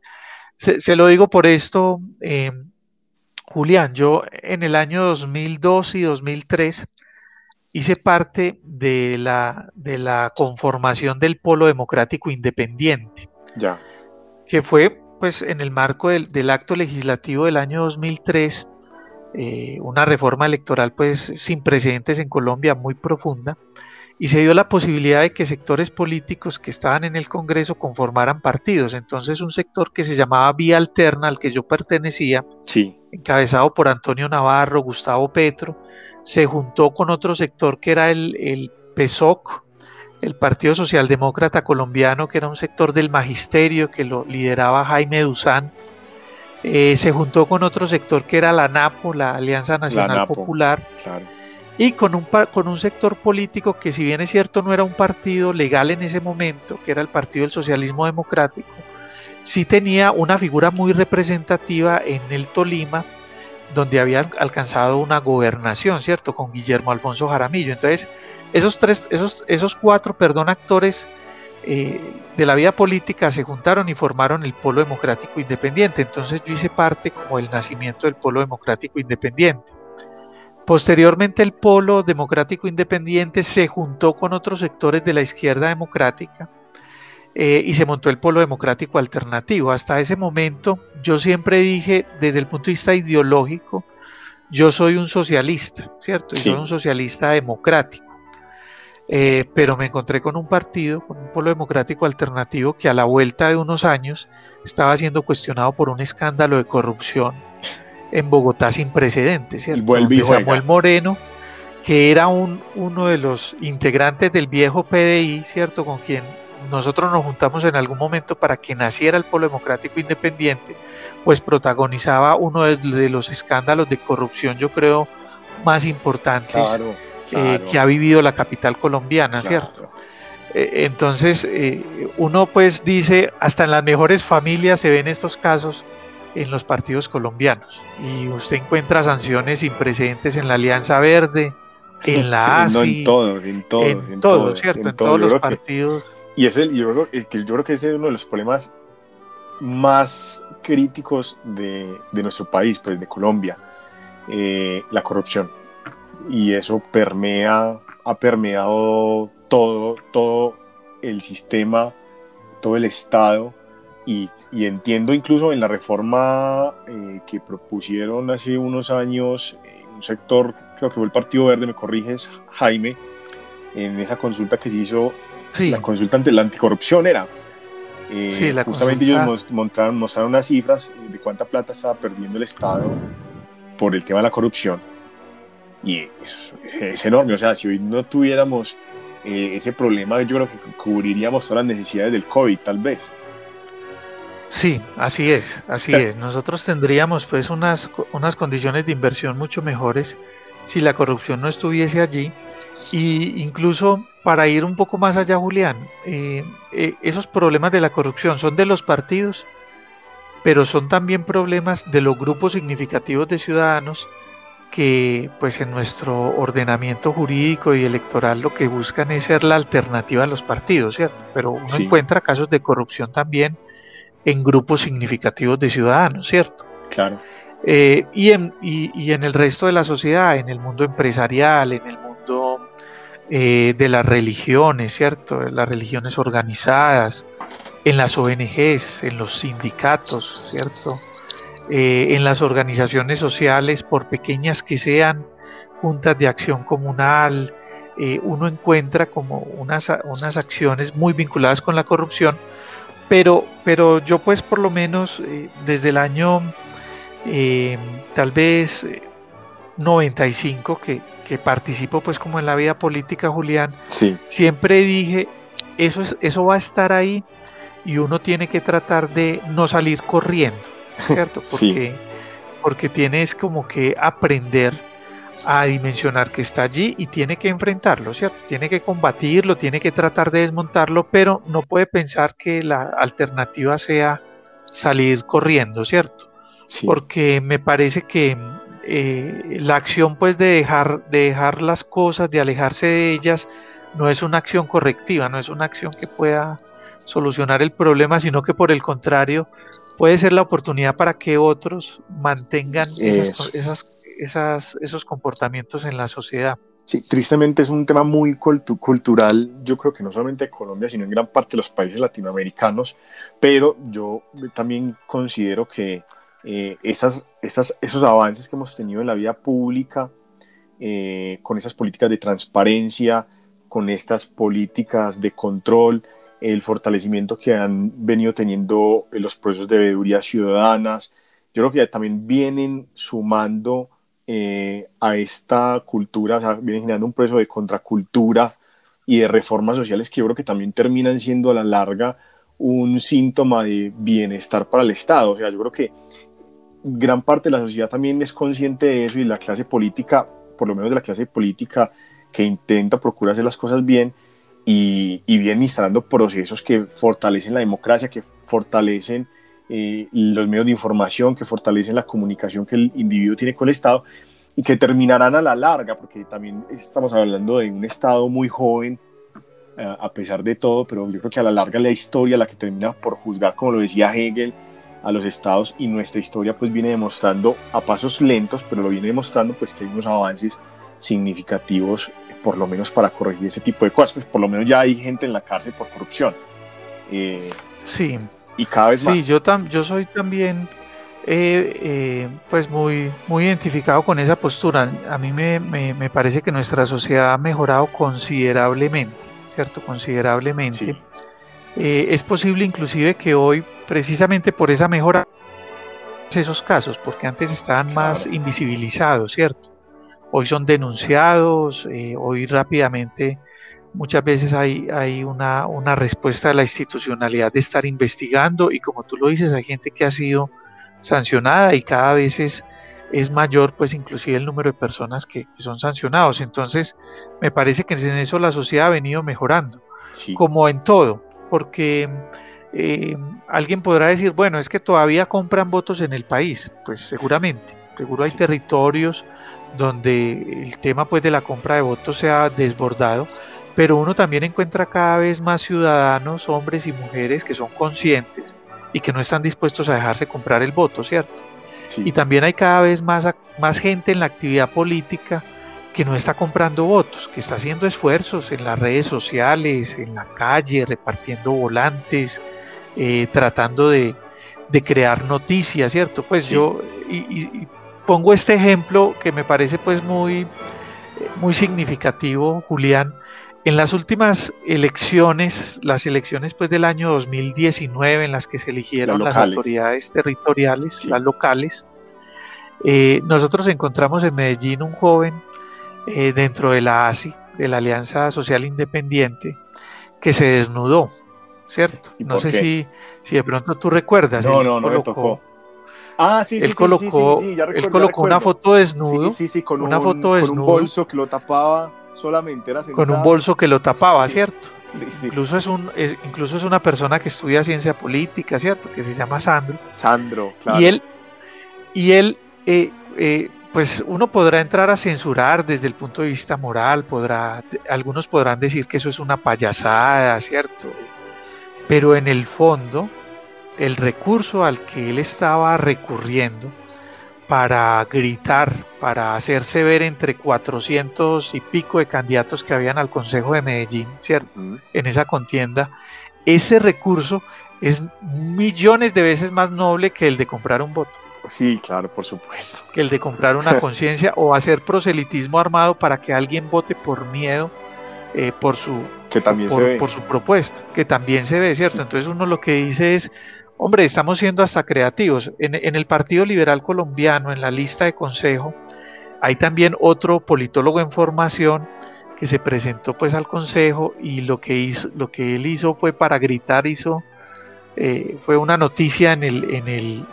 B: Se, lo digo por esto, eh, Julián, yo en el año 2002 y 2003 hice parte de la, de la conformación del Polo Democrático Independiente.
A: Ya.
B: Que fue, pues, en el marco del, acto legislativo del año 2003, eh, una reforma electoral, pues, sin precedentes en Colombia, muy profunda, y se dio la posibilidad de que sectores políticos que estaban en el Congreso conformaran partidos. Entonces un sector que se llamaba Vía Alterna, al que yo pertenecía,
A: sí.
B: encabezado por Antonio Navarro, Gustavo Petro, se juntó con otro sector que era el, el PSOC, el Partido Socialdemócrata Colombiano, que era un sector del magisterio que lo lideraba Jaime Duzán. Eh, se juntó con otro sector que era la NAPO, la Alianza Nacional Popular.
A: Claro
B: y con un, con un sector político que si bien es cierto no era un partido legal en ese momento, que era el Partido del Socialismo Democrático, sí tenía una figura muy representativa en el Tolima, donde había alcanzado una gobernación, ¿cierto? Con Guillermo Alfonso Jaramillo. Entonces, esos tres, esos, esos cuatro, perdón, actores eh, de la vida política se juntaron y formaron el Polo Democrático Independiente. Entonces yo hice parte como el nacimiento del Polo Democrático Independiente. Posteriormente el polo democrático independiente se juntó con otros sectores de la izquierda democrática eh, y se montó el polo democrático alternativo. Hasta ese momento yo siempre dije desde el punto de vista ideológico, yo soy un socialista, ¿cierto? Y soy un socialista democrático. Eh, pero me encontré con un partido, con un polo democrático alternativo que a la vuelta de unos años estaba siendo cuestionado por un escándalo de corrupción en Bogotá sin precedentes, ¿cierto? Samuel Moreno, que era un, uno de los integrantes del viejo PDI, ¿cierto? Con quien nosotros nos juntamos en algún momento para que naciera el Polo Democrático Independiente, pues protagonizaba uno de, los escándalos de corrupción, yo creo, más importantes eh, que ha vivido la capital colombiana, ¿cierto? Eh, entonces, eh, uno pues dice, hasta en las mejores familias se ven estos casos en los partidos colombianos. Y usted encuentra sanciones sin precedentes en la Alianza Verde, en la ASI,
A: no, en todos, en todos,
B: en, todos, ¿cierto? En, todos los partidos.
A: y es el, yo, creo, que, yo creo que ese es uno de los problemas más críticos de, de nuestro país, pues de Colombia, eh, la corrupción. Y eso permea, ha permeado todo, todo el sistema, todo el Estado y, entiendo incluso en la reforma eh, que propusieron hace unos años eh, un sector, creo que fue el Partido Verde, me corriges Jaime, en esa consulta que se hizo, la consulta ante la anticorrupción era. Eh, justamente ellos mostraron, mostraron unas cifras de cuánta plata estaba perdiendo el Estado por el tema de la corrupción. Y es, es enorme, o sea, si hoy no tuviéramos ese problema, yo creo que cubriríamos todas las necesidades del COVID, tal vez.
B: Sí, así es, así es. Nosotros tendríamos pues unas, unas condiciones de inversión mucho mejores si la corrupción no estuviese allí. Y incluso para ir un poco más allá, Julián, eh, eh, esos problemas de la corrupción son de los partidos, pero son también problemas de los grupos significativos de ciudadanos que pues en nuestro ordenamiento jurídico y electoral lo que buscan es ser la alternativa a los partidos, ¿cierto? Pero uno encuentra casos de corrupción también en grupos significativos de ciudadanos, ¿cierto?
A: Claro.
B: Eh, y, en, y, en el resto de la sociedad, en el mundo empresarial, en el mundo eh, de las religiones, ¿cierto? las religiones organizadas, en las ONGs, en los sindicatos, ¿cierto? Eh, en las organizaciones sociales, por pequeñas que sean, juntas de acción comunal, uno encuentra como unas, unas acciones muy vinculadas con la corrupción, pero, pero yo pues por lo menos eh, desde el año eh, tal vez 95 eh, que, que, participo pues como en la vida política, Julián, siempre dije, eso, es, eso va a estar ahí y uno tiene que tratar de no salir corriendo, ¿cierto? Porque, porque tienes como que aprender a dimensionar que está allí y tiene que enfrentarlo, ¿cierto? Tiene que combatirlo, tiene que tratar de desmontarlo, pero no puede pensar que la alternativa sea salir corriendo, ¿cierto? Porque me parece que eh, la acción pues de dejar, de dejar las cosas, de alejarse de ellas, no es una acción correctiva, no es una acción que pueda solucionar el problema, sino que por el contrario puede ser la oportunidad para que otros mantengan esas, esas esas, esos comportamientos en la sociedad.
A: Sí, tristemente es un tema muy cultural, yo creo que no solamente de Colombia, sino en gran parte de los países latinoamericanos, pero yo también considero que eh, esas, esas, esos avances que hemos tenido en la vida pública, eh, con esas políticas de transparencia, con estas políticas de control, el fortalecimiento que han venido teniendo los procesos de veeduría ciudadanas, yo creo que también vienen sumando eh, a esta cultura, o sea, viene generando un proceso de contracultura y de reformas sociales que yo creo que también terminan siendo a la larga un síntoma de bienestar para el Estado. O sea, yo creo que gran parte de la sociedad también es consciente de eso y la clase política, por lo menos de la clase política que intenta procurar hacer las cosas bien y, y instalando procesos que fortalecen la democracia, que fortalecen eh, los medios de información que fortalecen la comunicación que el individuo tiene con el Estado y que terminarán a la larga, porque también estamos hablando de un Estado muy joven, eh, a pesar de todo, pero yo creo que a la larga la historia la que termina por juzgar, como lo decía Hegel, a los estados y nuestra historia pues viene demostrando a pasos lentos, pero lo viene demostrando pues que hay unos avances significativos, por lo menos para corregir ese tipo de cosas, pues por lo menos ya hay gente en la cárcel por corrupción.
B: Eh, sí,
A: y cada vez más.
B: Sí, yo, tam, yo soy también eh, eh, pues muy, muy identificado con esa postura. A mí me, me, parece que nuestra sociedad ha mejorado considerablemente, ¿cierto? Considerablemente. Eh, es posible inclusive que hoy, precisamente por esa mejora, esos casos, porque antes estaban más invisibilizados, ¿cierto? Hoy son denunciados, hoy rápidamente muchas veces hay, hay una, una, respuesta de la institucionalidad de estar investigando y como tú lo dices, hay gente que ha sido sancionada y cada vez es, es mayor, pues inclusive el número de personas que, son sancionados. Entonces, me parece que en eso la sociedad ha venido mejorando, como en todo, porque eh, alguien podrá decir, bueno, es que todavía compran votos en el país, pues seguramente, seguro hay territorios donde el tema pues de la compra de votos se ha desbordado, pero uno también encuentra cada vez más ciudadanos, hombres y mujeres que son conscientes y que no están dispuestos a dejarse comprar el voto, ¿cierto? Y también hay cada vez más, más gente en la actividad política que no está comprando votos, que está haciendo esfuerzos en las redes sociales, en la calle, repartiendo volantes, eh, tratando de, crear noticias, ¿cierto? Pues yo y, pongo este ejemplo que me parece pues muy, muy significativo, Julián, en las últimas elecciones, las elecciones pues del año 2019 en las que se eligieron las, autoridades territoriales, las locales, eh, nosotros encontramos en Medellín un joven eh, dentro de la ASI, de la Alianza Social Independiente, que se desnudó, ¿cierto? No sé si, si de pronto tú recuerdas.
A: No, no, no me tocó.
B: Ah, sí, sí, él colocó, sí, él colocó una foto desnudo,
A: sí, sí, con una foto desnudo, con un bolso que lo tapaba solamente era
B: Con un bolso que lo tapaba, ¿cierto? Sí, sí. Incluso es, un, incluso es una persona que estudia ciencia política, ¿cierto? Que se llama Sandro.
A: Sandro, claro.
B: Y él, y él eh, eh, pues uno podrá entrar a censurar desde el punto de vista moral, podrá, algunos podrán decir que eso es una payasada, ¿cierto? Pero en el fondo, el recurso al que él estaba recurriendo, para gritar, para hacerse ver entre 400 y pico de candidatos que habían al Consejo de Medellín, ¿cierto? En esa contienda, ese recurso es millones de veces más noble que el de comprar un voto.
A: Sí, claro, por supuesto.
B: Que el de comprar una conciencia o hacer proselitismo armado para que alguien vote por miedo, eh, por su
A: que también
B: por,
A: se ve.
B: por su propuesta, que también se ve, ¿cierto? Entonces uno lo que dice es, Hombre, estamos siendo hasta creativos. En, el Partido Liberal Colombiano, en la lista de consejo, hay también otro politólogo en formación que se presentó pues al consejo y lo que hizo, lo que él hizo fue para gritar, hizo, eh, fue una noticia en el, en el,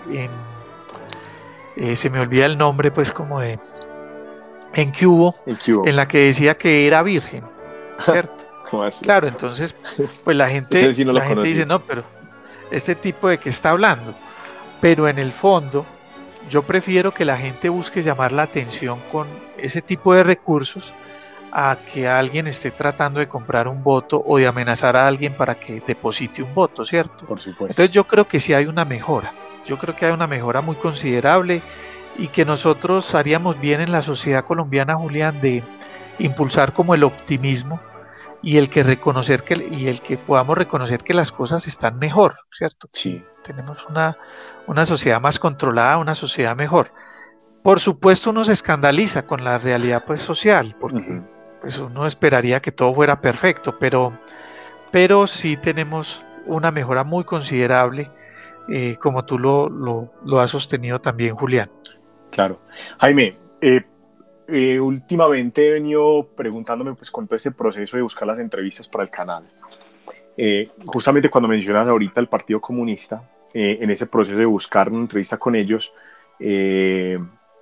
B: eh, se me olvida el nombre pues como de, en Cubo, en, la que decía que era virgen, ¿cierto? Claro, entonces, pues la gente, la gente dice, no, pero este tipo de que está hablando. Pero en el fondo, yo prefiero que la gente busque llamar la atención con ese tipo de recursos a que alguien esté tratando de comprar un voto o de amenazar a alguien para que deposite un voto, ¿cierto?
A: Por supuesto.
B: Entonces yo creo que sí hay una mejora. Yo creo que hay una mejora muy considerable y que nosotros haríamos bien en la sociedad colombiana, Julián, de impulsar como el optimismo y el que reconocer que y el que podamos reconocer que las cosas están mejor, ¿cierto?
A: Sí.
B: Tenemos una, una sociedad más controlada, una sociedad mejor. Por supuesto uno se escandaliza con la realidad pues social, porque pues, uno esperaría que todo fuera perfecto, pero, pero sí tenemos una mejora muy considerable, eh, como tú lo, lo, lo, has sostenido también, Julián.
A: Claro. Jaime, eh, eh, últimamente he venido preguntándome pues con todo ese proceso de buscar las entrevistas para el canal. Eh, justamente cuando mencionas ahorita el Partido Comunista, eh, en ese proceso de buscar una entrevista con ellos,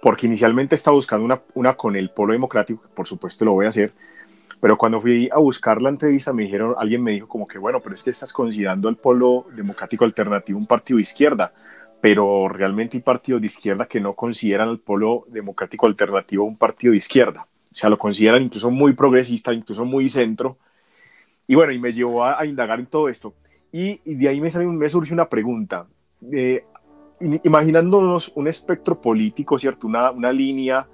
A: porque inicialmente estaba buscando una, con el Polo Democrático, que por supuesto lo voy a hacer, pero cuando fui a buscar la entrevista me dijeron, alguien me dijo como que bueno, pero es que estás considerando el Polo Democrático Alternativo un partido de izquierda pero realmente hay partidos de izquierda que no consideran al polo democrático alternativo un partido de izquierda. O sea, lo consideran incluso muy progresista, incluso muy centro. Y bueno, y me llevó a, indagar en todo esto. Y, de ahí me, sale, me surge una pregunta. Eh, imaginándonos un espectro político, ¿cierto? Una, una línea,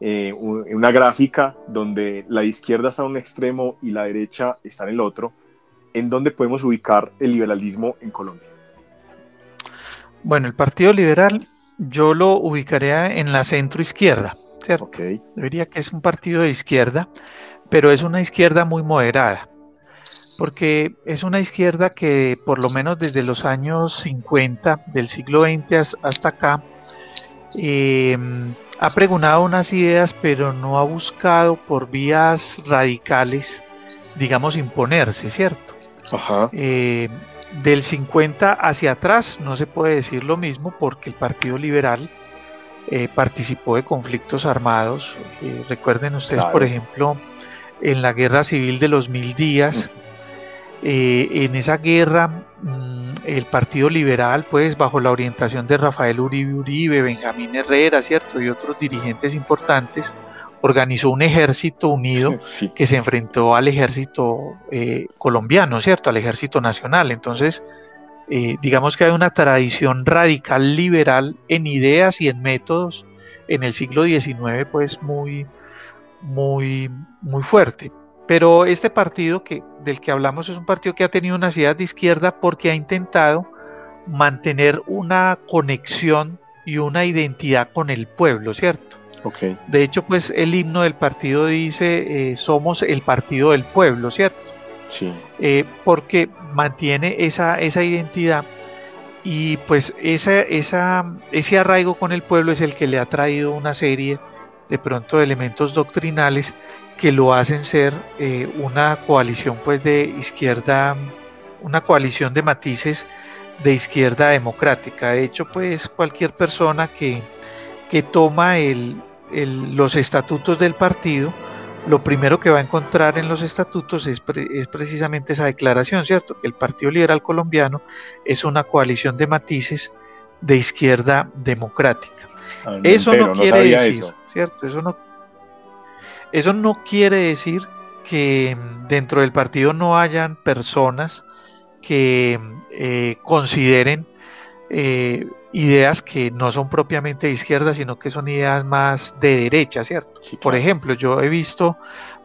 A: eh, una gráfica donde la izquierda está en un extremo y la derecha está en el otro, ¿en dónde podemos ubicar el liberalismo en Colombia?
B: Bueno, el Partido Liberal yo lo ubicaría en la centro izquierda, ¿cierto? Okay. diría que es un partido de izquierda, pero es una izquierda muy moderada, porque es una izquierda que por lo menos desde los años 50 del siglo XX hasta acá em, ha pregonado unas ideas, pero no ha buscado por vías radicales digamos, imponerse, ¿cierto? Eh, del 50 hacia atrás no se puede decir lo mismo porque el Partido Liberal eh, participó de conflictos armados. Eh, recuerden ustedes, por ejemplo, en la guerra civil de los mil días, en esa guerra mm, el Partido Liberal, pues bajo la orientación de Rafael Uribe Uribe, Benjamín Herrera, ¿cierto? Y otros dirigentes importantes, organizó un ejército unido que se enfrentó al ejército eh, colombiano, ¿cierto? Al ejército nacional. Entonces, eh, digamos que hay una tradición radical liberal en ideas y en métodos en el siglo XIX, pues muy, muy, muy fuerte. Pero este partido que, del que hablamos es un partido que ha tenido una ideas de izquierda porque ha intentado mantener una conexión y una identidad con el pueblo, ¿cierto? De hecho, pues el himno del partido dice, eh, somos el partido del pueblo, ¿cierto?
A: Sí.
B: Eh, porque mantiene esa, esa identidad y pues esa, esa, ese arraigo con el pueblo es el que le ha traído una serie de pronto de elementos doctrinales que lo hacen ser eh, una coalición pues de izquierda, una coalición de matices de izquierda democrática. De hecho, pues cualquier persona que, que toma el, los estatutos del partido, lo primero que va a encontrar en los estatutos es, precisamente esa declaración, ¿cierto? Que el Partido Liberal Colombiano es una coalición de matices de izquierda democrática. Ah, eso no quiere decir, ¿cierto? Eso no, eso no quiere decir que dentro del partido no hayan personas que eh, consideren eh, ideas que no son propiamente de izquierda, sino que son ideas más de derecha, ¿cierto? Por ejemplo, yo he visto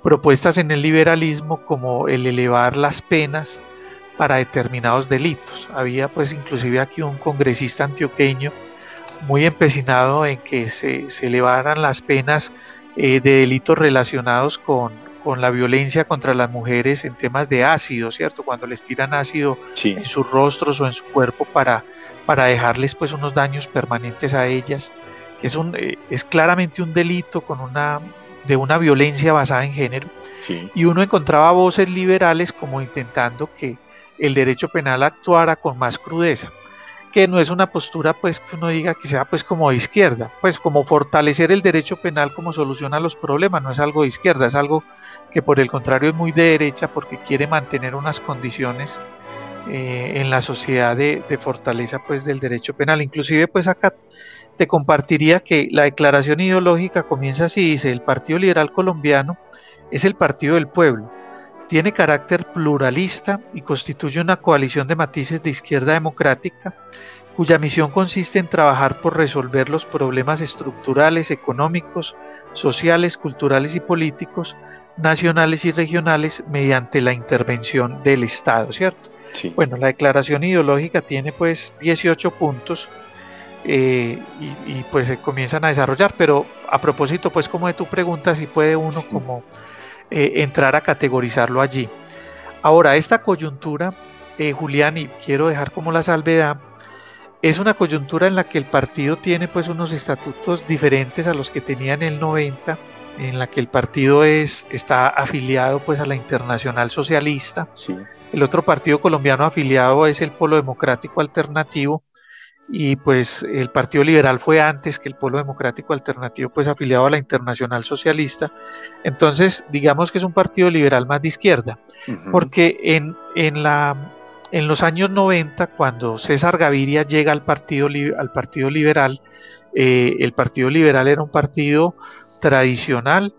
B: propuestas en el liberalismo como el elevar las penas para determinados delitos. Había pues inclusive aquí un congresista antioqueño muy empecinado en que se, elevaran las penas eh, de delitos relacionados con, con la violencia contra las mujeres en temas de ácido, ¿cierto? Cuando les tiran ácido en sus rostros o en su cuerpo para para dejarles pues unos daños permanentes a ellas, que es, un, eh, es claramente un delito con una, de una violencia basada en género. Y uno encontraba voces liberales como intentando que el derecho penal actuara con más crudeza que no es una postura pues que uno diga que sea pues como de izquierda, pues como fortalecer el derecho penal como solución a los problemas, no es algo de izquierda, es algo que por el contrario es muy de derecha porque quiere mantener unas condiciones eh, en la sociedad de, fortaleza pues del derecho penal. Inclusive pues acá te compartiría que la declaración ideológica comienza así, dice, el Partido Liberal Colombiano es el partido del pueblo, tiene carácter pluralista y constituye una coalición de matices de izquierda democrática cuya misión consiste en trabajar por resolver los problemas estructurales, económicos, sociales, culturales y políticos nacionales y regionales mediante la intervención del Estado, ¿cierto? Bueno, la declaración ideológica tiene pues 18 puntos eh, y, pues se comienzan a desarrollar, pero a propósito pues como de tu pregunta, si puede uno como eh, entrar a categorizarlo allí. Ahora, esta coyuntura, eh, Julián, y quiero dejar como la salvedad, es una coyuntura en la que el partido tiene pues unos estatutos diferentes a los que tenía en el 90, en la que el partido es, está afiliado pues a la Internacional Socialista.
A: Sí
B: el otro partido colombiano afiliado es el Polo Democrático Alternativo y pues el Partido Liberal fue antes que el Polo Democrático Alternativo pues afiliado a la Internacional Socialista. Entonces digamos que es un partido liberal más de izquierda, porque en, en, la, en los años 90 cuando César Gaviria llega al Partido, al partido Liberal, eh, el Partido Liberal era un partido tradicional,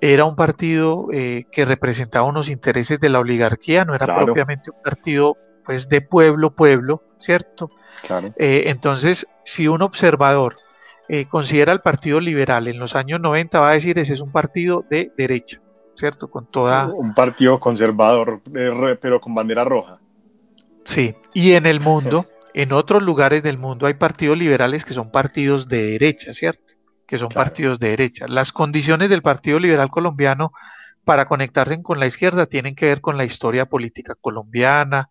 B: era un partido eh, que representaba unos intereses de la oligarquía, no era propiamente un partido pues de pueblo, pueblo, ¿cierto?
A: Claro.
B: Eh, entonces, si un observador eh, considera al Partido Liberal en los años 90, va a decir ese es un partido de derecha, ¿cierto? Con toda...
A: Un partido conservador, pero con bandera roja.
B: Sí, y en el mundo, en otros lugares del mundo hay partidos liberales que son partidos de derecha, ¿cierto? que son partidos de derecha. Las condiciones del Partido Liberal Colombiano para conectarse con la izquierda tienen que ver con la historia política colombiana,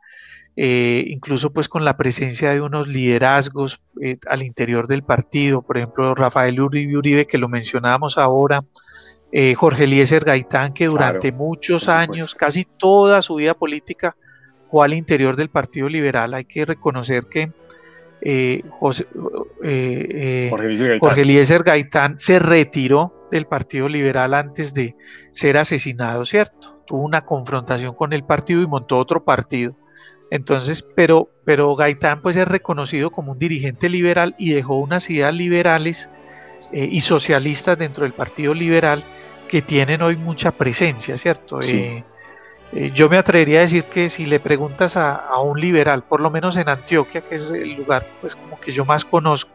B: eh, incluso pues con la presencia de unos liderazgos eh, al interior del partido, por ejemplo Rafael Uribe Uribe, que lo mencionábamos ahora, eh, Jorge Eliezer Gaitán, que durante muchos años, casi toda su vida política, al interior del Partido Liberal. Hay que reconocer que eh, eh, Jorge, Eliezer Gaitán se retiró del Partido Liberal antes de ser asesinado, ¿cierto? Tuvo una confrontación con el partido y montó otro partido. Entonces, pero, pero Gaitán pues es reconocido como un dirigente liberal y dejó unas ideas liberales y socialistas dentro del Partido Liberal que tienen hoy mucha presencia, ¿cierto? Eh, eh, yo me atrevería a decir que si le preguntas a, un liberal, por lo menos en Antioquia, que es el lugar pues como que yo más conozco,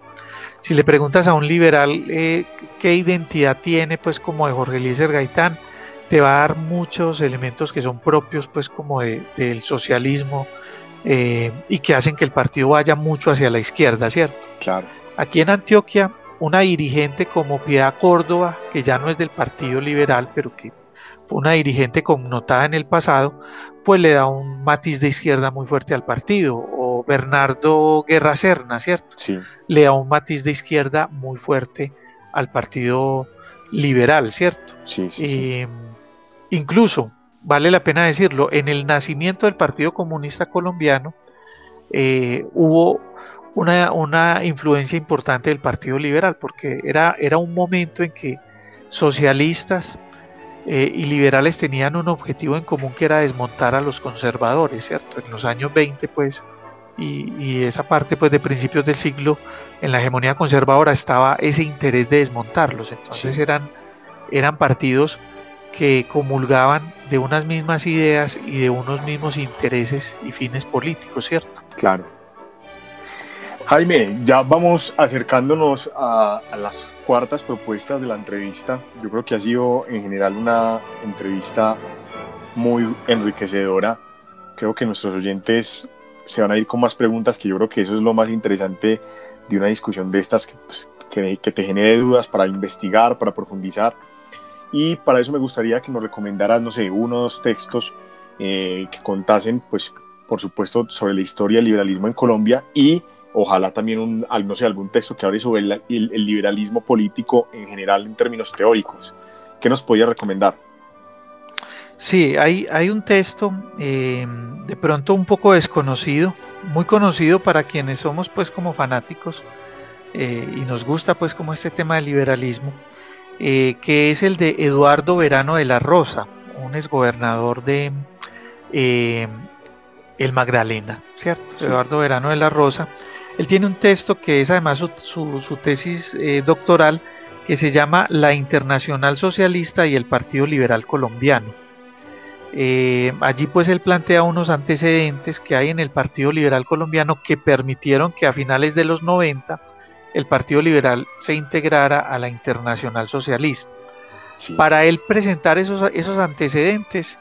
B: si le preguntas a un liberal eh, qué identidad tiene pues como de Jorge Eliezer Gaitán, te va a dar muchos elementos que son propios pues como del socialismo y que hacen que el partido vaya mucho hacia la izquierda, ¿cierto?
A: Claro.
B: Aquí en Antioquia una dirigente como Piedad Córdoba, que ya no es del Partido Liberal, pero que una dirigente connotada en el pasado, pues le da un matiz de izquierda muy fuerte al partido. O Bernardo Guerra Serna, ¿cierto?
A: Sí.
B: Le da un matiz de izquierda muy fuerte al Partido Liberal, ¿cierto?
A: Sí, sí,
B: Incluso, vale la pena decirlo, en el nacimiento del Partido Comunista Colombiano eh, hubo una, influencia importante del Partido Liberal, porque era, era un momento en que socialistas eh, y liberales tenían un objetivo en común que era desmontar a los conservadores, ¿cierto? En los años 20, pues, y, esa parte, pues, de principios del siglo, en la hegemonía conservadora estaba ese interés de desmontarlos. Entonces eran, eran partidos que comulgaban de unas mismas ideas y de unos mismos intereses y fines políticos, ¿cierto?
A: Claro. Jaime, ya vamos acercándonos a, las cuartas propuestas de la entrevista. Yo creo que ha sido en general una entrevista muy enriquecedora. Creo que nuestros oyentes se van a ir con más preguntas, que yo creo que eso es lo más interesante de una discusión de estas, que, pues, te genere dudas para investigar, para profundizar. Y para eso me gustaría que nos recomendaras, no sé, unos textos eh, que contasen, pues, por supuesto, sobre la historia del liberalismo en Colombia y ojalá también un, no sé, algún texto que hable sobre el, liberalismo político en general en términos teóricos. ¿Qué nos podía recomendar?
B: Sí, hay, hay un texto eh, de pronto un poco desconocido, muy conocido para quienes somos pues como fanáticos eh, y nos gusta pues como este tema del liberalismo, eh, que es el de Eduardo Verano de la Rosa, un exgobernador de el Magdalena, ¿cierto? Eduardo Verano de la Rosa, él tiene un texto que es además su, tesis eh, doctoral que se llama La Internacional Socialista y el Partido Liberal Colombiano. Eh, allí pues él plantea unos antecedentes que hay en el Partido Liberal Colombiano que permitieron que a finales de los 90 el Partido Liberal se integrara a la Internacional Socialista. Para él presentar esos, esos antecedentes,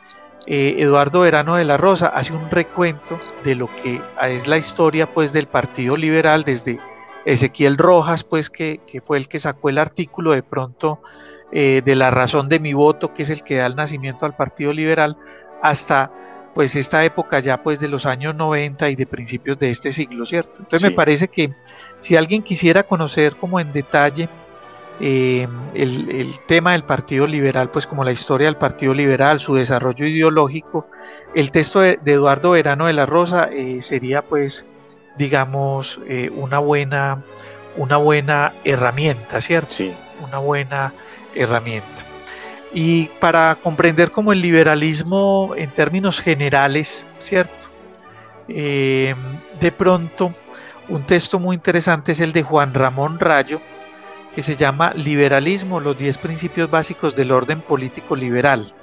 B: eh, Eduardo Verano de la Rosa hace un recuento de lo que es la historia pues del Partido Liberal desde Ezequiel Rojas pues que, fue el que sacó el artículo de pronto eh, de la razón de mi voto que es el que da el nacimiento al Partido Liberal hasta pues esta época ya pues de los años 90 y de principios de este siglo, ¿cierto? Entonces me parece que si alguien quisiera conocer como en detalle eh, el, tema del Partido Liberal, pues como la historia del Partido Liberal, su desarrollo ideológico, el texto de, Eduardo Verano de la Rosa eh, sería pues, digamos, eh, una, buena, una buena herramienta, ¿cierto?
A: Sí.
B: Una buena herramienta. Y para comprender como el liberalismo en términos generales, ¿cierto? de pronto, un texto muy interesante es el de Juan Ramón Rayo, que se llama Liberalismo, los 10 principios básicos del orden político liberal.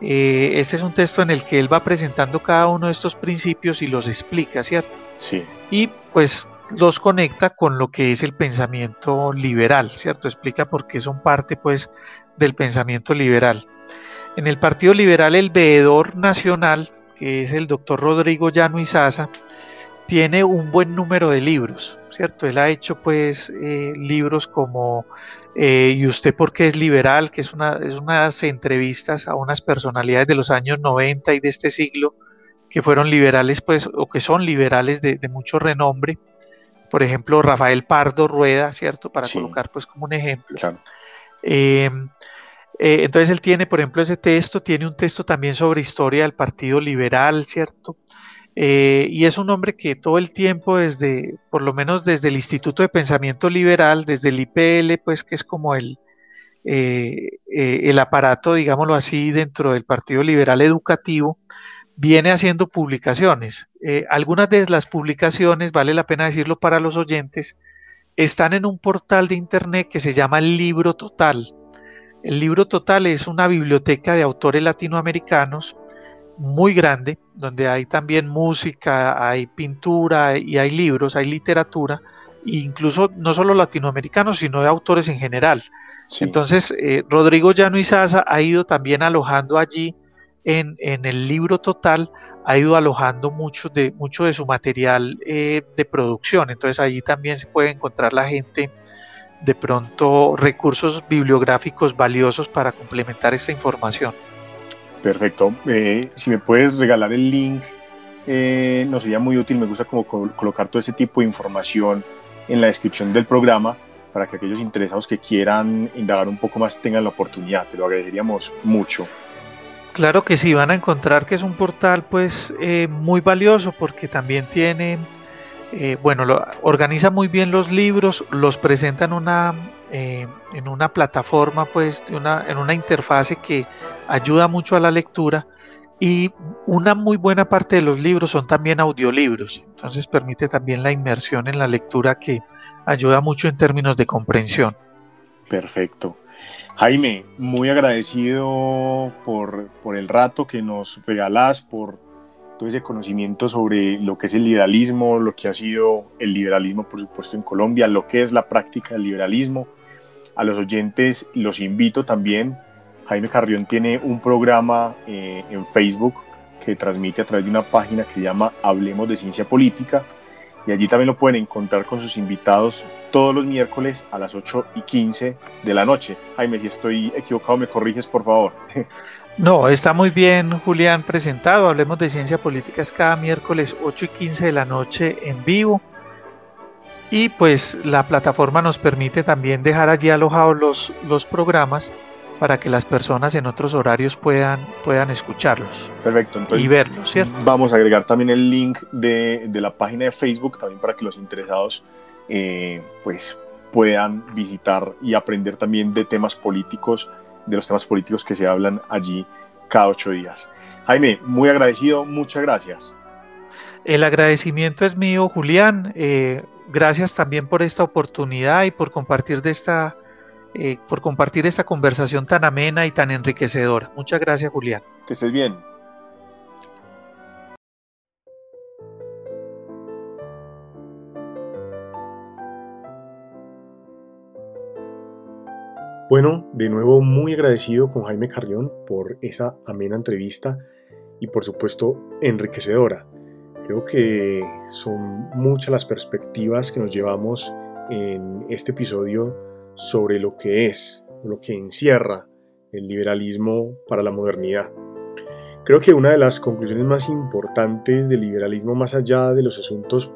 B: Eh, este es un texto en el que él va presentando cada uno de estos principios y los explica, ¿cierto?
A: Sí.
B: Y pues los conecta con lo que es el pensamiento liberal, ¿cierto? Explica por qué son parte pues del pensamiento liberal. En el Partido Liberal el veedor nacional, que es el doctor Rodrigo Llano Izaza, tiene un buen número de libros, ¿cierto? Él ha hecho pues eh, libros como eh, ¿Y usted por qué es liberal? que es, una, es unas entrevistas a unas personalidades de los años 90 y de este siglo que fueron liberales pues o que son liberales de, mucho renombre. Por ejemplo, Rafael Pardo Rueda, ¿cierto? Para colocar pues como un ejemplo.
A: Claro.
B: Eh, Eh, entonces él tiene, por ejemplo, ese texto, tiene un texto también sobre historia del Partido Liberal, ¿cierto? Eh, y es un hombre que todo el tiempo, desde, por lo menos desde el Instituto de Pensamiento Liberal, desde el IPL, pues que es como el, eh, el aparato, digámoslo así, dentro del Partido Liberal Educativo, viene haciendo publicaciones. algunas de las publicaciones, vale la pena decirlo para los oyentes, están en un portal de internet que se llama Libro Total. El libro total es una biblioteca de autores latinoamericanos muy grande, donde hay también música, hay pintura y hay libros, hay literatura, e incluso no solo latinoamericanos, sino de autores en general. Entonces, eh, Rodrigo Llano Izaza ha ido también alojando allí en, el libro total, ha ido alojando mucho de, mucho de su material eh, de producción. Entonces, allí también se puede encontrar la gente de pronto recursos bibliográficos valiosos para complementar esta información.
A: Perfecto. Eh, si me puedes regalar el link, eh, nos sería muy útil. Me gusta como colocar todo ese tipo de información en la descripción del programa para que aquellos interesados que quieran indagar un poco más tengan la oportunidad. Te lo agradeceríamos mucho.
B: Claro que sí, van a encontrar que es un portal pues eh, muy valioso porque también tiene bueno, lo, organiza muy bien los libros, los presenta en una, eh, en una plataforma, pues, una, en una interfase que ayuda mucho a la lectura y una muy buena parte de los libros son también audiolibros, entonces permite también la inmersión en la lectura que ayuda mucho en términos de comprensión.
A: Perfecto. Jaime, muy agradecido por, por el rato que nos regalás, por todo ese conocimiento sobre lo que es el liberalismo, lo que ha sido el liberalismo, por supuesto, en Colombia, lo que es la práctica del liberalismo. A los oyentes los invito también. Jaime Carrión tiene un programa eh, en Facebook que transmite a través de una página que se llama Hablemos de Ciencia Política y allí también lo pueden encontrar con sus invitados todos los miércoles a las 8 y 15 de la noche. Jaime, si estoy equivocado, me corriges, por favor.
B: No, está muy bien, Julián, presentado. Hablemos de ciencia política es cada miércoles 8 y 15 de la noche en vivo. Y pues la plataforma nos permite también dejar allí alojados los, los programas para que las personas en otros horarios puedan, puedan escucharlos.
A: Perfecto,
B: y verlos, ¿cierto?
A: Vamos a agregar también el link de, de la página de Facebook, también para que los interesados eh, pues puedan visitar y aprender también de temas políticos de los temas políticos que se hablan allí cada ocho días. Jaime, muy agradecido, muchas gracias.
B: El agradecimiento es mío, Julián. Eh, gracias también por esta oportunidad y por compartir de esta, eh, por compartir esta conversación tan amena y tan enriquecedora. Muchas gracias, Julián.
A: Que estés bien. Bueno, de nuevo muy agradecido con Jaime Carrión por esa amena entrevista y por supuesto enriquecedora. Creo que son muchas las perspectivas que nos llevamos en este episodio sobre lo que es, lo que encierra el liberalismo para la modernidad. Creo que una de las conclusiones más importantes del liberalismo más allá de los asuntos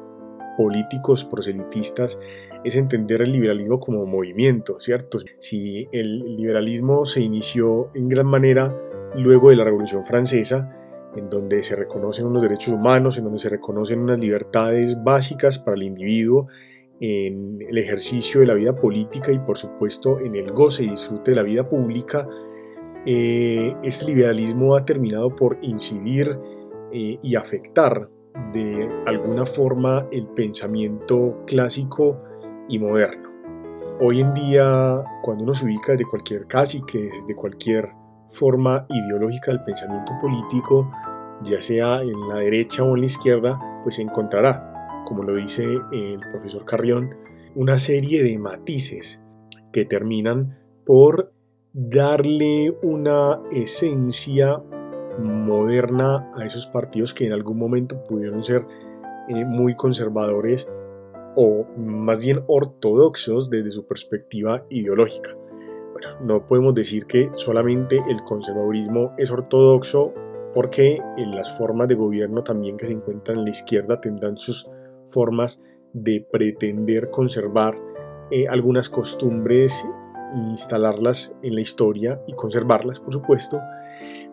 A: políticos proselitistas es entender el liberalismo como movimiento, ¿cierto? Si el liberalismo se inició en gran manera luego de la Revolución Francesa, en donde se reconocen unos derechos humanos, en donde se reconocen unas libertades básicas para el individuo, en el ejercicio de la vida política y por supuesto en el goce y disfrute de la vida pública, eh, este liberalismo ha terminado por incidir eh, y afectar de alguna forma el pensamiento clásico y moderno. Hoy en día, cuando uno se ubica de cualquier casi que de cualquier forma ideológica del pensamiento político, ya sea en la derecha o en la izquierda, pues encontrará, como lo dice el profesor Carrión, una serie de matices que terminan por darle una esencia moderna a esos partidos que en algún momento pudieron ser eh, muy conservadores o más bien ortodoxos desde su perspectiva ideológica. No podemos decir que solamente el conservadurismo es ortodoxo porque en las formas de gobierno también que se encuentran en la izquierda tendrán sus formas de pretender conservar eh, algunas costumbres instalarlas en la historia y conservarlas, por supuesto.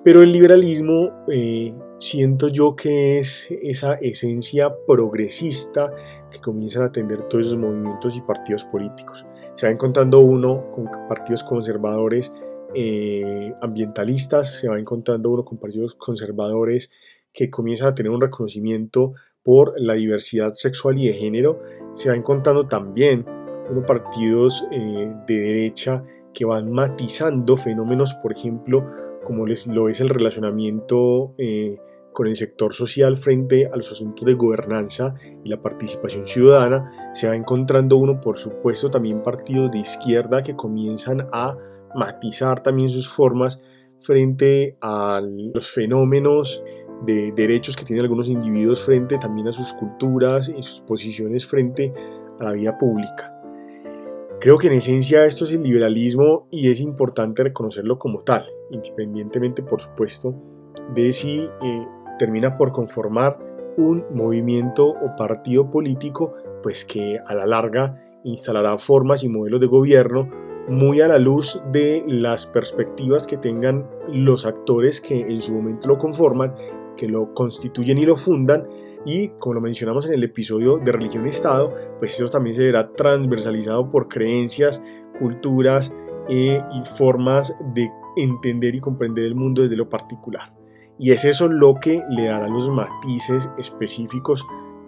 A: Pero el liberalismo eh, siento yo que es esa esencia progresista que comienzan a atender todos esos movimientos y partidos políticos. Se va encontrando uno con partidos conservadores eh, ambientalistas, se va encontrando uno con partidos conservadores que comienzan a tener un reconocimiento por la diversidad sexual y de género, se va encontrando también unos partidos eh, de derecha que van matizando fenómenos, por ejemplo, como les, lo es el relacionamiento eh, con el sector social frente a los asuntos de gobernanza y la participación ciudadana, se va encontrando uno, por supuesto, también partidos de izquierda que comienzan a matizar también sus formas frente a los fenómenos de derechos que tienen algunos individuos frente también a sus culturas y sus posiciones frente a la vida pública. Creo que en esencia esto es el liberalismo y es importante reconocerlo como tal, independientemente por supuesto de si eh, termina por conformar un movimiento o partido político pues que a la larga instalará formas y modelos de gobierno muy a la luz de las perspectivas que tengan los actores que en su momento lo conforman, que lo constituyen y lo fundan, y como lo mencionamos en el episodio de religión y Estado, pues eso también se verá transversalizado por creencias, culturas eh, y formas de entender y comprender el mundo desde lo particular. Y es eso lo que le dará los matices específicos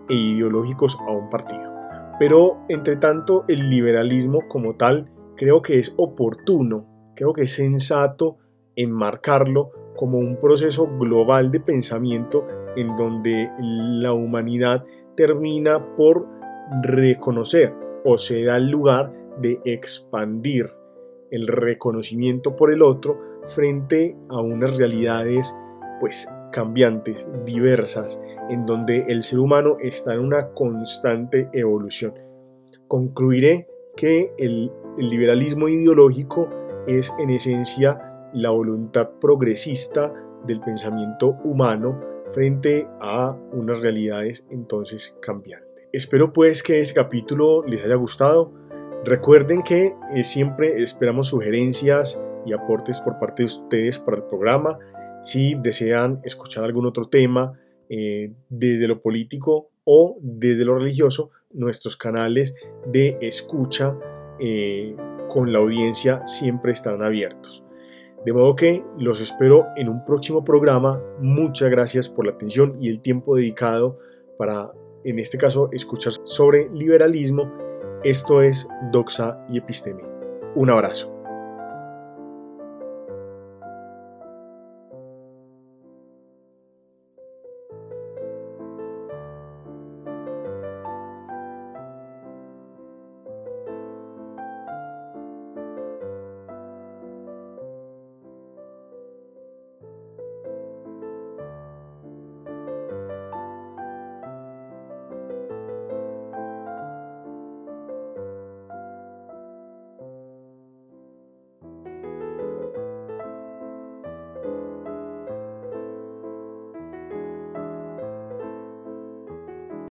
A: e ideológicos a un partido. Pero, entre tanto, el liberalismo como tal creo que es oportuno, creo que es sensato enmarcarlo como un proceso global de pensamiento en donde la humanidad termina por reconocer o se da el lugar de expandir el reconocimiento por el otro frente a unas realidades pues cambiantes, diversas, en donde el ser humano está en una constante evolución. Concluiré que el liberalismo ideológico es en esencia la voluntad progresista del pensamiento humano frente a unas realidades entonces cambiantes. Espero pues que este capítulo les haya gustado. Recuerden que eh, siempre esperamos sugerencias y aportes por parte de ustedes para el programa. Si desean escuchar algún otro tema eh, desde lo político o desde lo religioso, nuestros canales de escucha eh, con la audiencia siempre estarán abiertos. De modo que los espero en un próximo programa. Muchas gracias por la atención y el tiempo dedicado para, en este caso, escuchar sobre liberalismo. Esto es Doxa y Episteme. Un abrazo.